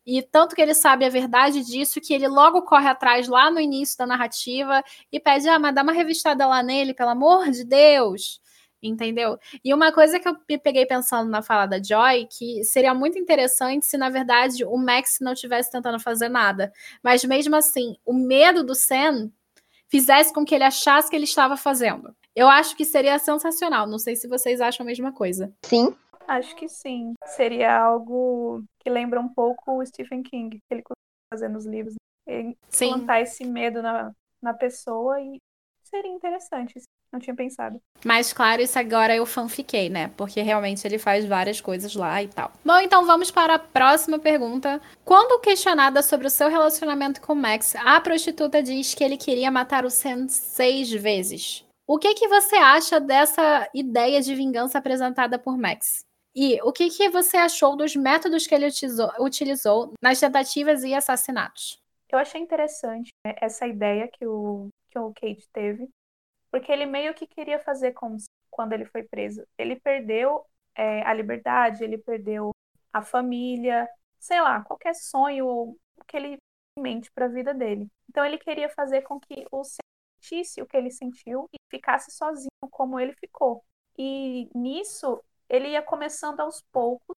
E tanto que ele sabe a verdade disso, que ele logo corre atrás lá no início da narrativa e pede: ah, mas dá uma revistada lá nele, pelo amor de Deus. Entendeu? E uma coisa que eu me peguei pensando na fala da Joy, que seria muito interessante se, na verdade, o Max não estivesse tentando fazer nada. Mas mesmo assim, o medo do Sam fizesse com que ele achasse que ele estava fazendo. Eu acho que seria sensacional. Não sei se vocês acham a mesma coisa. Sim, Acho que sim. Seria algo que lembra um pouco o Stephen King, que ele costuma fazer nos livros. Né? Sim. Plantar esse medo na, na pessoa e seria interessante. Não tinha pensado. Mas claro, isso agora eu fanfiquei, né? Porque realmente ele faz várias coisas lá e tal. Bom, então vamos para a próxima pergunta. Quando questionada sobre o seu relacionamento com Max, a prostituta diz que ele queria matar o Sam seis vezes. O que, que você acha dessa ideia de vingança apresentada por Max? E o que, que você achou dos métodos que ele utilizou, utilizou nas tentativas e assassinatos? Eu achei interessante né, essa ideia que o, que o Kate teve, porque ele meio que queria fazer como quando ele foi preso. Ele perdeu é, a liberdade, ele perdeu a família, sei lá, qualquer sonho que ele mente para a vida dele. Então ele queria fazer com que o sentisse o que ele sentiu e ficasse sozinho como ele ficou. E nisso ele ia começando aos poucos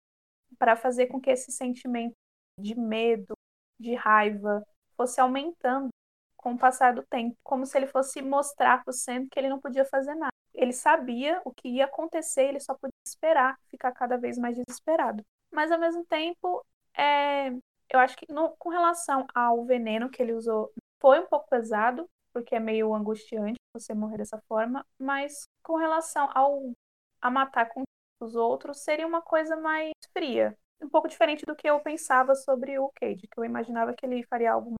para fazer com que esse sentimento de medo, de raiva, fosse aumentando com o passar do tempo, como se ele fosse mostrar para o Sam que ele não podia fazer nada. Ele sabia o que ia acontecer, ele só podia esperar, ficar cada vez mais desesperado. Mas ao mesmo tempo, é, eu acho que no, com relação ao veneno que ele usou, foi um pouco pesado, porque é meio angustiante você morrer dessa forma, mas com relação ao a matar com os outros seria uma coisa mais fria. Um pouco diferente do que eu pensava sobre o Cage, que eu imaginava que ele faria algo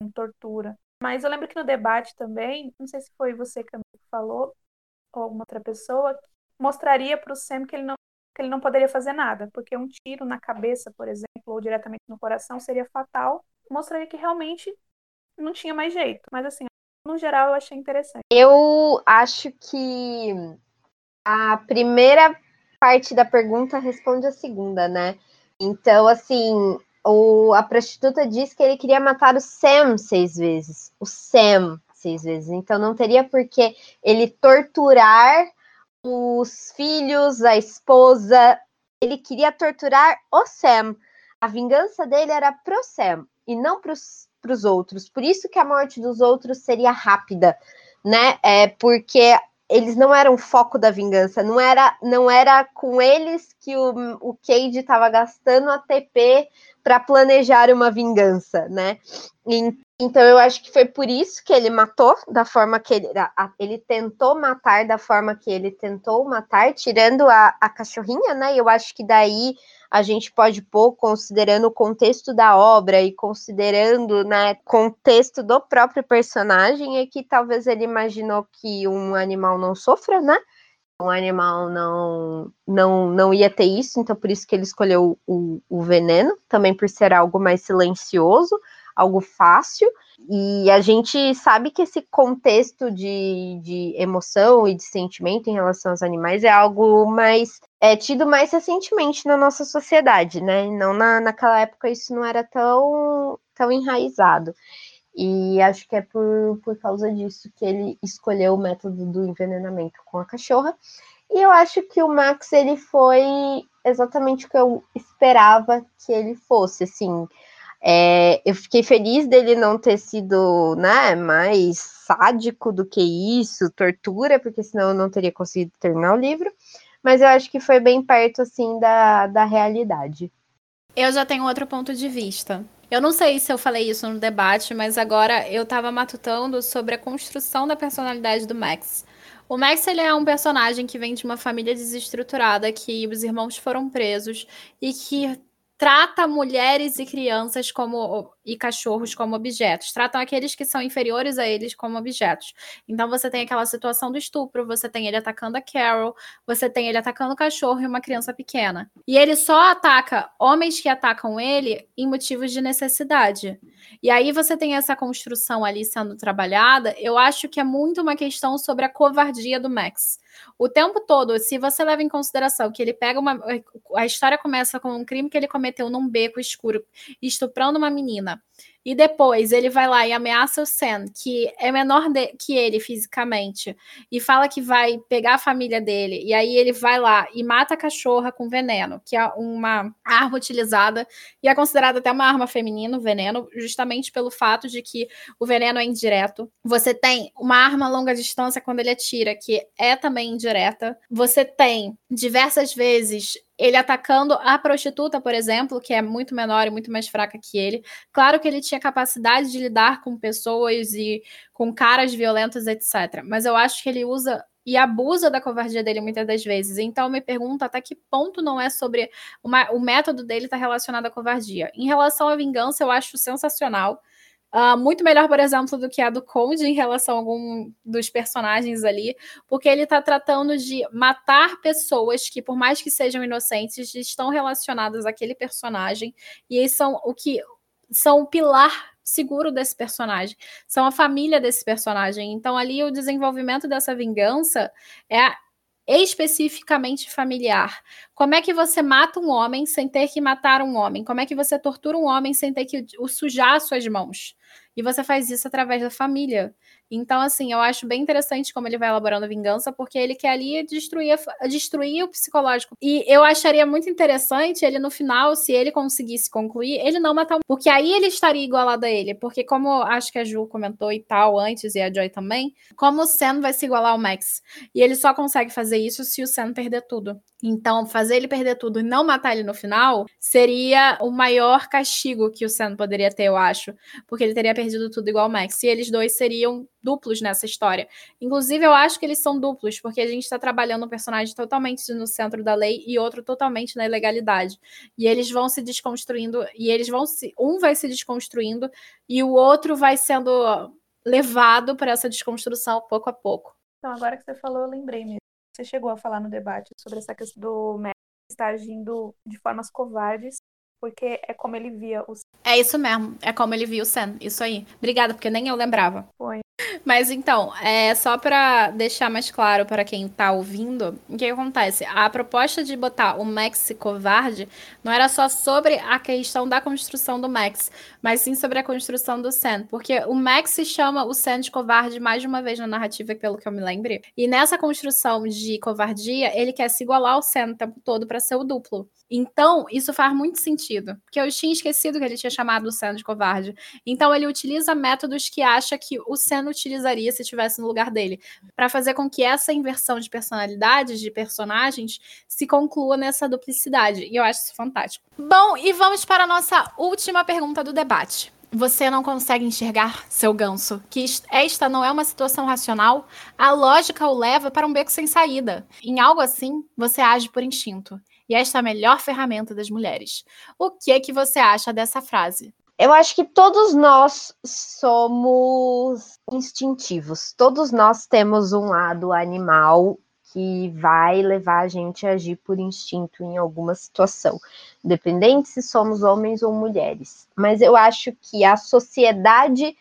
com tortura. Mas eu lembro que no debate também, não sei se foi você que falou, ou alguma outra pessoa, mostraria para o Sam que ele não que ele não poderia fazer nada, porque um tiro na cabeça, por exemplo, ou diretamente no coração seria fatal, mostraria que realmente não tinha mais jeito. Mas assim, no geral eu achei interessante. Eu acho que a primeira parte da pergunta responde a segunda, né? Então, assim, o, a prostituta disse que ele queria matar o Sam seis vezes. O Sam seis vezes. Então, não teria por que ele torturar os filhos, a esposa. Ele queria torturar o Sam. A vingança dele era pro Sam e não para os outros. Por isso que a morte dos outros seria rápida, né? É porque eles não eram foco da vingança, não era, não era com eles que o, o Cade estava gastando a TP para planejar uma vingança, né? Então eu acho que foi por isso que ele matou da forma que ele, ele tentou matar da forma que ele tentou matar, tirando a, a cachorrinha, né? Eu acho que daí a gente pode pôr considerando o contexto da obra e considerando, né, contexto do próprio personagem, é que talvez ele imaginou que um animal não sofra, né? Um animal não não não ia ter isso, então por isso que ele escolheu o, o veneno, também por ser algo mais silencioso, algo fácil. E a gente sabe que esse contexto de, de emoção e de sentimento em relação aos animais é algo mais é tido mais recentemente na nossa sociedade, né? Não na, naquela época isso não era tão, tão enraizado. E acho que é por, por causa disso que ele escolheu o método do envenenamento com a cachorra. E eu acho que o Max ele foi exatamente o que eu esperava que ele fosse, assim. É, eu fiquei feliz dele não ter sido né, mais sádico do que isso, tortura, porque senão eu não teria conseguido terminar o livro. Mas eu acho que foi bem perto assim da, da realidade. Eu já tenho outro ponto de vista. Eu não sei se eu falei isso no debate, mas agora eu tava matutando sobre a construção da personalidade do Max. O Max ele é um personagem que vem de uma família desestruturada, que os irmãos foram presos e que trata mulheres e crianças como e cachorros como objetos, tratam aqueles que são inferiores a eles como objetos. Então você tem aquela situação do estupro, você tem ele atacando a Carol, você tem ele atacando o cachorro e uma criança pequena. E ele só ataca homens que atacam ele em motivos de necessidade. E aí você tem essa construção ali sendo trabalhada, eu acho que é muito uma questão sobre a covardia do Max. O tempo todo, se você leva em consideração que ele pega uma. A história começa com um crime que ele cometeu num beco escuro, estuprando uma menina. E depois ele vai lá e ameaça o Sam, que é menor de, que ele fisicamente, e fala que vai pegar a família dele. E aí ele vai lá e mata a cachorra com veneno, que é uma arma utilizada e é considerada até uma arma feminina, o veneno, justamente pelo fato de que o veneno é indireto. Você tem uma arma a longa distância quando ele atira, que é também indireta. Você tem diversas vezes ele atacando a prostituta, por exemplo, que é muito menor e muito mais fraca que ele. Claro que ele tinha capacidade de lidar com pessoas e com caras violentas, etc. Mas eu acho que ele usa e abusa da covardia dele muitas das vezes. Então me pergunto até que ponto não é sobre uma, o método dele está relacionado à covardia. Em relação à vingança, eu acho sensacional. Uh, muito melhor, por exemplo, do que a do Conde em relação a algum dos personagens ali, porque ele está tratando de matar pessoas que, por mais que sejam inocentes, estão relacionadas àquele personagem, e eles são o que são o pilar seguro desse personagem, são a família desse personagem. Então, ali o desenvolvimento dessa vingança é especificamente familiar. Como é que você mata um homem sem ter que matar um homem? Como é que você tortura um homem sem ter que o sujar as suas mãos? E você faz isso através da família. Então, assim, eu acho bem interessante como ele vai elaborando a vingança, porque ele quer ali destruir, destruir o psicológico. E eu acharia muito interessante ele, no final, se ele conseguisse concluir, ele não matar. Porque aí ele estaria igualado a ele. Porque, como acho que a Ju comentou e tal antes, e a Joy também, como o Sam vai se igualar ao Max. E ele só consegue fazer isso se o Sam perder tudo. Então, fazer ele perder tudo e não matar ele no final seria o maior castigo que o Sam poderia ter, eu acho. Porque ele teria perdido tudo igual ao Max. E eles dois seriam duplos nessa história. Inclusive, eu acho que eles são duplos, porque a gente está trabalhando um personagem totalmente no centro da lei e outro totalmente na ilegalidade. E eles vão se desconstruindo, e eles vão se. Um vai se desconstruindo e o outro vai sendo levado para essa desconstrução pouco a pouco. Então, agora que você falou, eu lembrei mesmo você chegou a falar no debate sobre essa questão do Mac estar agindo de formas covardes, porque é como ele via o É isso mesmo, é como ele via o Sam, isso aí. Obrigada, porque nem eu lembrava. Foi. Mas então, é só para deixar mais claro para quem está ouvindo, o que acontece? A proposta de botar o Max covarde não era só sobre a questão da construção do Max, mas sim sobre a construção do Sam, porque o Max chama o Sam de covarde mais de uma vez na narrativa, pelo que eu me lembre. E nessa construção de covardia, ele quer se igualar ao Sam o tempo todo para ser o duplo. Então, isso faz muito sentido, porque eu tinha esquecido que ele tinha chamado o Sam de covarde. Então, ele utiliza métodos que acha que o Sam utilizaria se estivesse no lugar dele, para fazer com que essa inversão de personalidades, de personagens, se conclua nessa duplicidade. E eu acho isso fantástico. Bom, e vamos para a nossa última pergunta do debate. Você não consegue enxergar seu ganso, que esta não é uma situação racional, a lógica o leva para um beco sem saída. Em algo assim, você age por instinto. E esta é a melhor ferramenta das mulheres. O que que você acha dessa frase? Eu acho que todos nós somos instintivos. Todos nós temos um lado animal que vai levar a gente a agir por instinto em alguma situação, independente se somos homens ou mulheres. Mas eu acho que a sociedade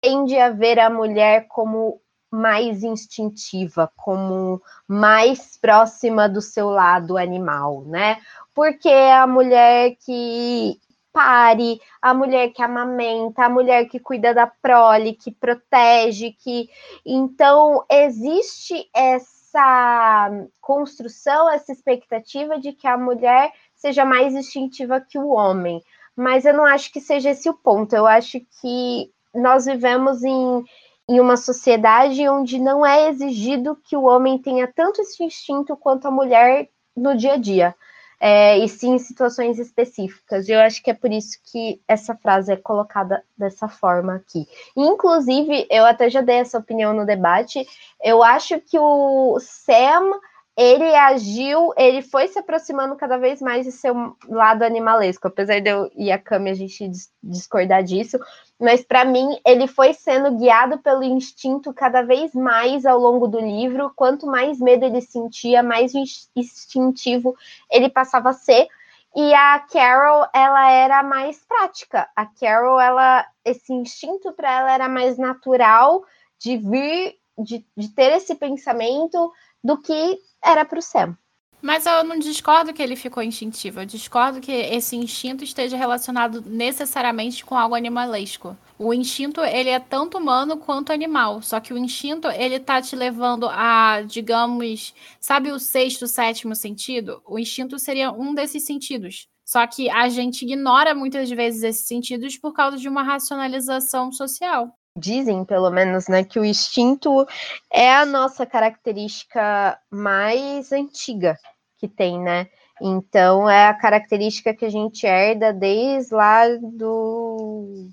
tende a ver a mulher como mais instintiva, como mais próxima do seu lado animal, né? Porque a mulher que pare, a mulher que amamenta, a mulher que cuida da prole, que protege, que então existe essa construção, essa expectativa de que a mulher seja mais instintiva que o homem. Mas eu não acho que seja esse o ponto. Eu acho que nós vivemos em, em uma sociedade onde não é exigido que o homem tenha tanto esse instinto quanto a mulher no dia a dia é, e sim em situações específicas. Eu acho que é por isso que essa frase é colocada dessa forma aqui. Inclusive, eu até já dei essa opinião no debate. Eu acho que o Sam ele agiu, ele foi se aproximando cada vez mais de seu lado animalesco, apesar de eu e a Cami a gente discordar disso, mas para mim ele foi sendo guiado pelo instinto cada vez mais ao longo do livro. Quanto mais medo ele sentia, mais instintivo ele passava a ser. E a Carol, ela era mais prática. A Carol, ela, esse instinto para ela era mais natural de vir, de, de ter esse pensamento do que era para o Sam. Mas eu não discordo que ele ficou instintivo. Eu discordo que esse instinto esteja relacionado necessariamente com algo animalesco. O instinto, ele é tanto humano quanto animal. Só que o instinto, ele tá te levando a, digamos, sabe o sexto, sétimo sentido? O instinto seria um desses sentidos. Só que a gente ignora muitas vezes esses sentidos por causa de uma racionalização social dizem, pelo menos, né, que o instinto é a nossa característica mais antiga que tem, né? Então é a característica que a gente herda desde lá do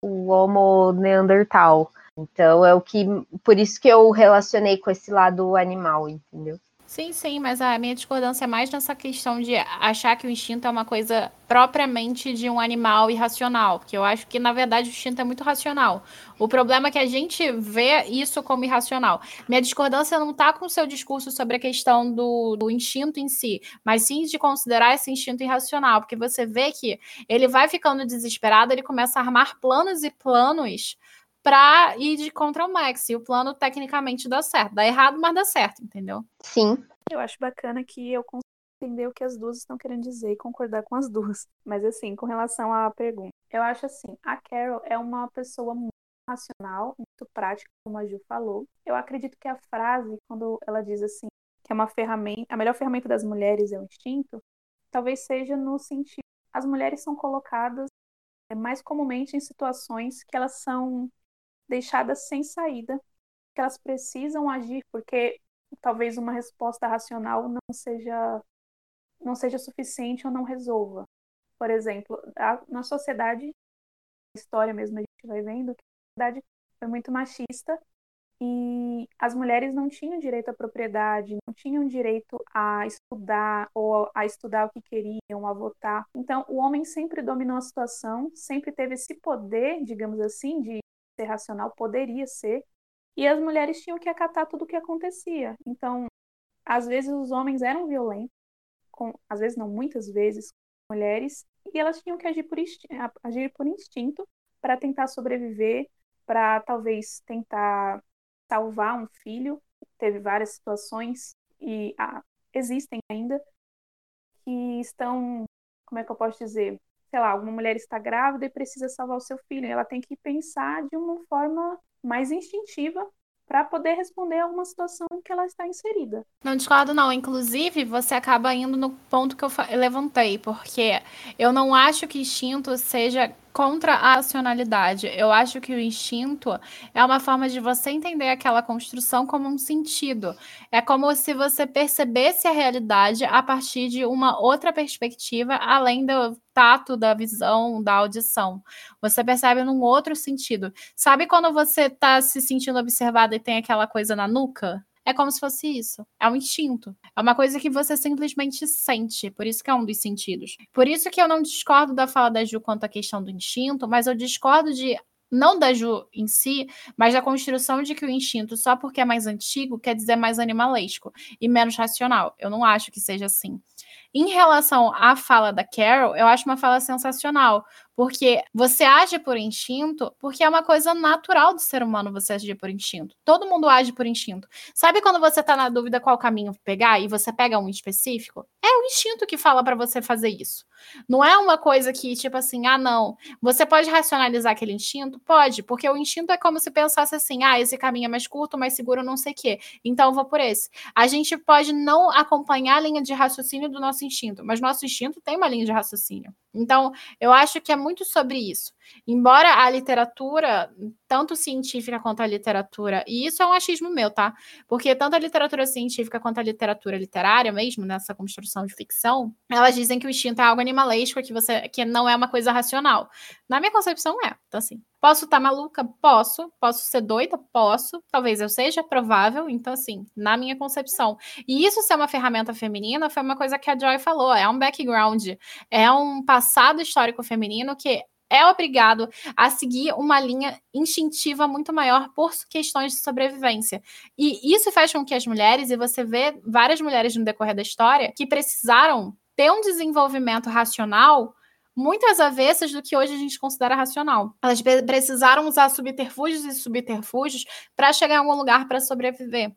o Homo Neandertal. Então é o que por isso que eu relacionei com esse lado animal, entendeu? Sim, sim, mas a minha discordância é mais nessa questão de achar que o instinto é uma coisa propriamente de um animal irracional, que eu acho que na verdade o instinto é muito racional. O problema é que a gente vê isso como irracional. Minha discordância não está com o seu discurso sobre a questão do, do instinto em si, mas sim de considerar esse instinto irracional, porque você vê que ele vai ficando desesperado, ele começa a armar planos e planos para ir de contra o Max. E o plano tecnicamente dá certo. Dá errado, mas dá certo, entendeu? Sim. Eu acho bacana que eu consigo entender o que as duas estão querendo dizer e concordar com as duas. Mas assim, com relação à pergunta, eu acho assim, a Carol é uma pessoa muito racional, muito prática, como a Ju falou. Eu acredito que a frase, quando ela diz assim, que é uma ferramenta, a melhor ferramenta das mulheres é o instinto, talvez seja no sentido as mulheres são colocadas é, mais comumente em situações que elas são deixadas sem saída, que elas precisam agir porque talvez uma resposta racional não seja não seja suficiente ou não resolva. Por exemplo, a, na sociedade, história mesmo a gente vai vendo que a sociedade foi muito machista e as mulheres não tinham direito à propriedade, não tinham direito a estudar ou a estudar o que queriam, a votar. Então, o homem sempre dominou a situação, sempre teve esse poder, digamos assim, de ser racional, poderia ser, e as mulheres tinham que acatar tudo o que acontecia. Então, às vezes os homens eram violentos, com, às vezes não, muitas vezes, mulheres, e elas tinham que agir por, agir por instinto para tentar sobreviver, para talvez tentar salvar um filho. Teve várias situações, e ah, existem ainda, que estão, como é que eu posso dizer, sei lá, uma mulher está grávida e precisa salvar o seu filho. Ela tem que pensar de uma forma mais instintiva para poder responder a uma situação em que ela está inserida. Não discordo, não. Inclusive, você acaba indo no ponto que eu levantei, porque eu não acho que instinto seja contra a racionalidade. Eu acho que o instinto é uma forma de você entender aquela construção como um sentido. É como se você percebesse a realidade a partir de uma outra perspectiva, além do tato, da visão, da audição. Você percebe num outro sentido. Sabe quando você está se sentindo observado e tem aquela coisa na nuca? é como se fosse isso. É um instinto. É uma coisa que você simplesmente sente. Por isso que é um dos sentidos. Por isso que eu não discordo da fala da Ju quanto à questão do instinto, mas eu discordo de não da Ju em si, mas da construção de que o instinto, só porque é mais antigo, quer dizer mais animalesco e menos racional. Eu não acho que seja assim. Em relação à fala da Carol, eu acho uma fala sensacional, porque você age por instinto, porque é uma coisa natural do ser humano você agir por instinto. Todo mundo age por instinto. Sabe quando você tá na dúvida qual caminho pegar e você pega um específico? É o instinto que fala para você fazer isso. Não é uma coisa que, tipo assim, ah, não. Você pode racionalizar aquele instinto? Pode, porque o instinto é como se pensasse assim, ah, esse caminho é mais curto, mais seguro, não sei o quê. Então eu vou por esse. A gente pode não acompanhar a linha de raciocínio do nosso instinto, mas nosso instinto tem uma linha de raciocínio. Então, eu acho que é muito sobre isso. Embora a literatura, tanto científica quanto a literatura, e isso é um achismo meu, tá? Porque tanto a literatura científica quanto a literatura literária, mesmo nessa construção de ficção, elas dizem que o instinto é algo animalesco, que você que não é uma coisa racional. Na minha concepção é. Então assim, posso estar tá maluca? Posso. Posso ser doida? Posso. Talvez eu seja provável. Então assim, na minha concepção. E isso ser uma ferramenta feminina foi uma coisa que a Joy falou, é um background, é um passado histórico feminino que é obrigado a seguir uma linha instintiva muito maior por questões de sobrevivência. E isso faz com que as mulheres, e você vê várias mulheres no decorrer da história, que precisaram ter um desenvolvimento racional muitas avessas do que hoje a gente considera racional. Elas precisaram usar subterfúgios e subterfúgios para chegar em algum lugar para sobreviver.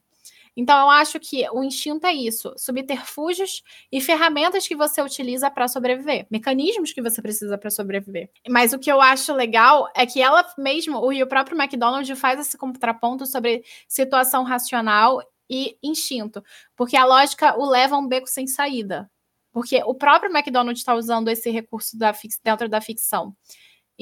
Então, eu acho que o instinto é isso: subterfúgios e ferramentas que você utiliza para sobreviver, mecanismos que você precisa para sobreviver. Mas o que eu acho legal é que ela mesmo, o, o próprio McDonald's faz esse contraponto sobre situação racional e instinto, porque a lógica o leva a um beco sem saída. Porque o próprio McDonald's está usando esse recurso da dentro da ficção.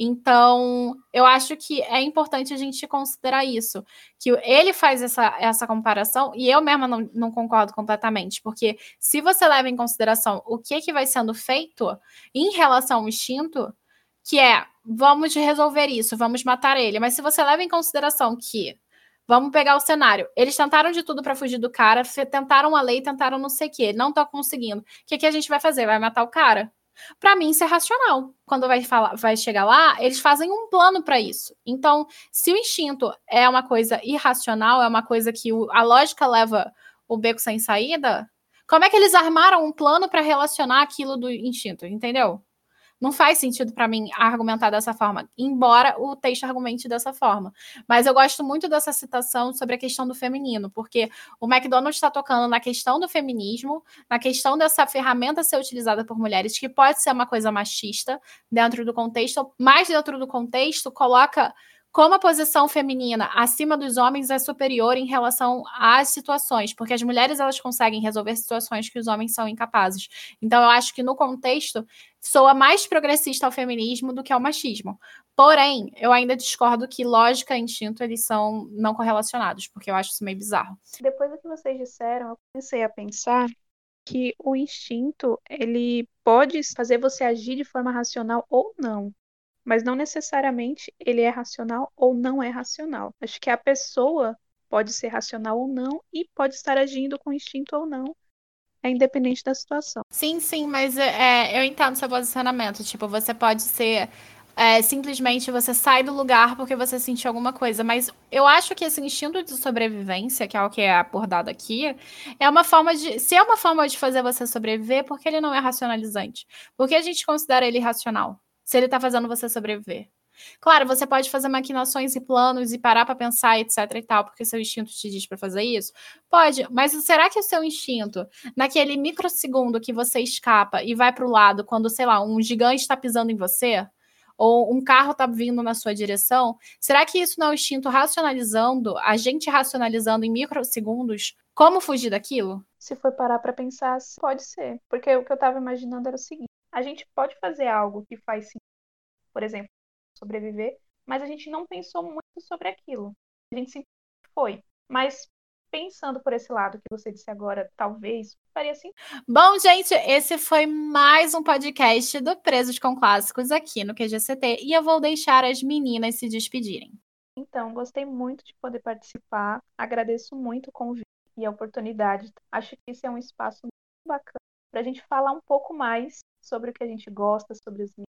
Então, eu acho que é importante a gente considerar isso. Que ele faz essa, essa comparação, e eu mesma não, não concordo completamente, porque se você leva em consideração o que, que vai sendo feito em relação ao instinto, que é vamos resolver isso, vamos matar ele. Mas se você leva em consideração que Vamos pegar o cenário. Eles tentaram de tudo para fugir do cara, tentaram a lei, tentaram não sei o quê, não estão conseguindo. O que, que a gente vai fazer? Vai matar o cara? Para mim, isso é racional. Quando vai, falar, vai chegar lá, eles fazem um plano para isso. Então, se o instinto é uma coisa irracional, é uma coisa que o, a lógica leva o beco sem saída, como é que eles armaram um plano para relacionar aquilo do instinto? Entendeu? Não faz sentido para mim argumentar dessa forma, embora o texto argumente dessa forma. Mas eu gosto muito dessa citação sobre a questão do feminino, porque o McDonald's está tocando na questão do feminismo, na questão dessa ferramenta ser utilizada por mulheres, que pode ser uma coisa machista dentro do contexto, mas dentro do contexto coloca como a posição feminina acima dos homens é superior em relação às situações, porque as mulheres elas conseguem resolver situações que os homens são incapazes. Então eu acho que no contexto soa mais progressista ao feminismo do que ao machismo. Porém, eu ainda discordo que lógica e instinto eles são não correlacionados, porque eu acho isso meio bizarro. Depois do que vocês disseram, eu comecei a pensar que o instinto ele pode fazer você agir de forma racional ou não mas não necessariamente ele é racional ou não é racional. Acho que a pessoa pode ser racional ou não e pode estar agindo com instinto ou não. É independente da situação. Sim, sim, mas é, eu entendo seu posicionamento. Tipo, você pode ser é, simplesmente você sai do lugar porque você sentiu alguma coisa. Mas eu acho que esse instinto de sobrevivência, que é o que é abordado aqui, é uma forma de. Se é uma forma de fazer você sobreviver, porque ele não é racionalizante? Porque a gente considera ele racional? Se ele está fazendo você sobreviver. Claro, você pode fazer maquinações e planos e parar para pensar, etc e tal, porque seu instinto te diz para fazer isso? Pode, mas será que o seu instinto, naquele microsegundo que você escapa e vai para o lado quando, sei lá, um gigante está pisando em você? Ou um carro está vindo na sua direção? Será que isso não é o instinto racionalizando, a gente racionalizando em microsegundos como fugir daquilo? Se for parar para pensar, pode ser. Porque o que eu estava imaginando era o seguinte: a gente pode fazer algo que faz por exemplo, sobreviver, mas a gente não pensou muito sobre aquilo. A gente simplesmente foi. Mas pensando por esse lado que você disse agora, talvez, faria assim. Bom, gente, esse foi mais um podcast do Presos com Clássicos aqui no QGCT e eu vou deixar as meninas se despedirem. Então, gostei muito de poder participar, agradeço muito o convite e a oportunidade. Acho que esse é um espaço muito bacana para a gente falar um pouco mais sobre o que a gente gosta, sobre os livros.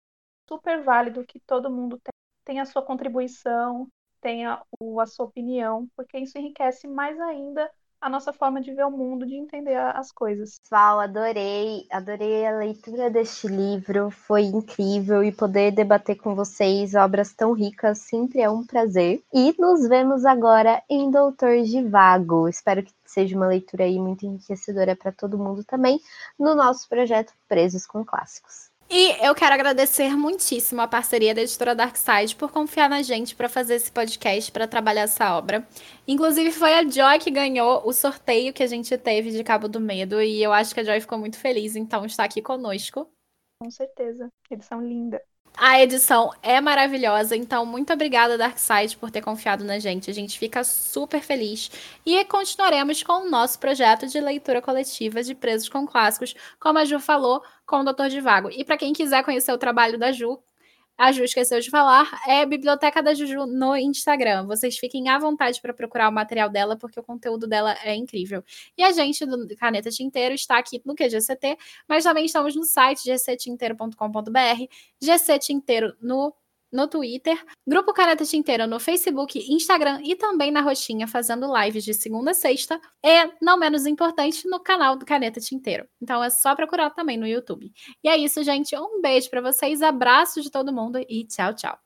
Super válido que todo mundo tenha a sua contribuição, tenha a sua opinião, porque isso enriquece mais ainda a nossa forma de ver o mundo, de entender as coisas. Pessoal, adorei, adorei a leitura deste livro, foi incrível e poder debater com vocês obras tão ricas sempre é um prazer. E nos vemos agora em Doutor de Vago. Espero que seja uma leitura aí muito enriquecedora para todo mundo também no nosso projeto Presos com Clássicos. E eu quero agradecer muitíssimo a parceria da editora Darkside por confiar na gente para fazer esse podcast, para trabalhar essa obra. Inclusive, foi a Joy que ganhou o sorteio que a gente teve de Cabo do Medo, e eu acho que a Joy ficou muito feliz, então está aqui conosco. Com certeza, edição linda. A edição é maravilhosa, então muito obrigada Darkside por ter confiado na gente. A gente fica super feliz e continuaremos com o nosso projeto de leitura coletiva de presos com clássicos, como a Ju falou, com o Doutor de Vago. E para quem quiser conhecer o trabalho da Ju, a Ju esqueceu de falar, é Biblioteca da Juju no Instagram. Vocês fiquem à vontade para procurar o material dela, porque o conteúdo dela é incrível. E a gente do Caneta Tinteiro está aqui no QGCT, mas também estamos no site gctinteiro.com.br, GC Tinteiro no no Twitter, Grupo Caneta Tinteiro no Facebook, Instagram e também na Roxinha, fazendo lives de segunda a sexta. E, não menos importante, no canal do Caneta Tinteiro. Então é só procurar também no YouTube. E é isso, gente. Um beijo para vocês, abraço de todo mundo e tchau, tchau.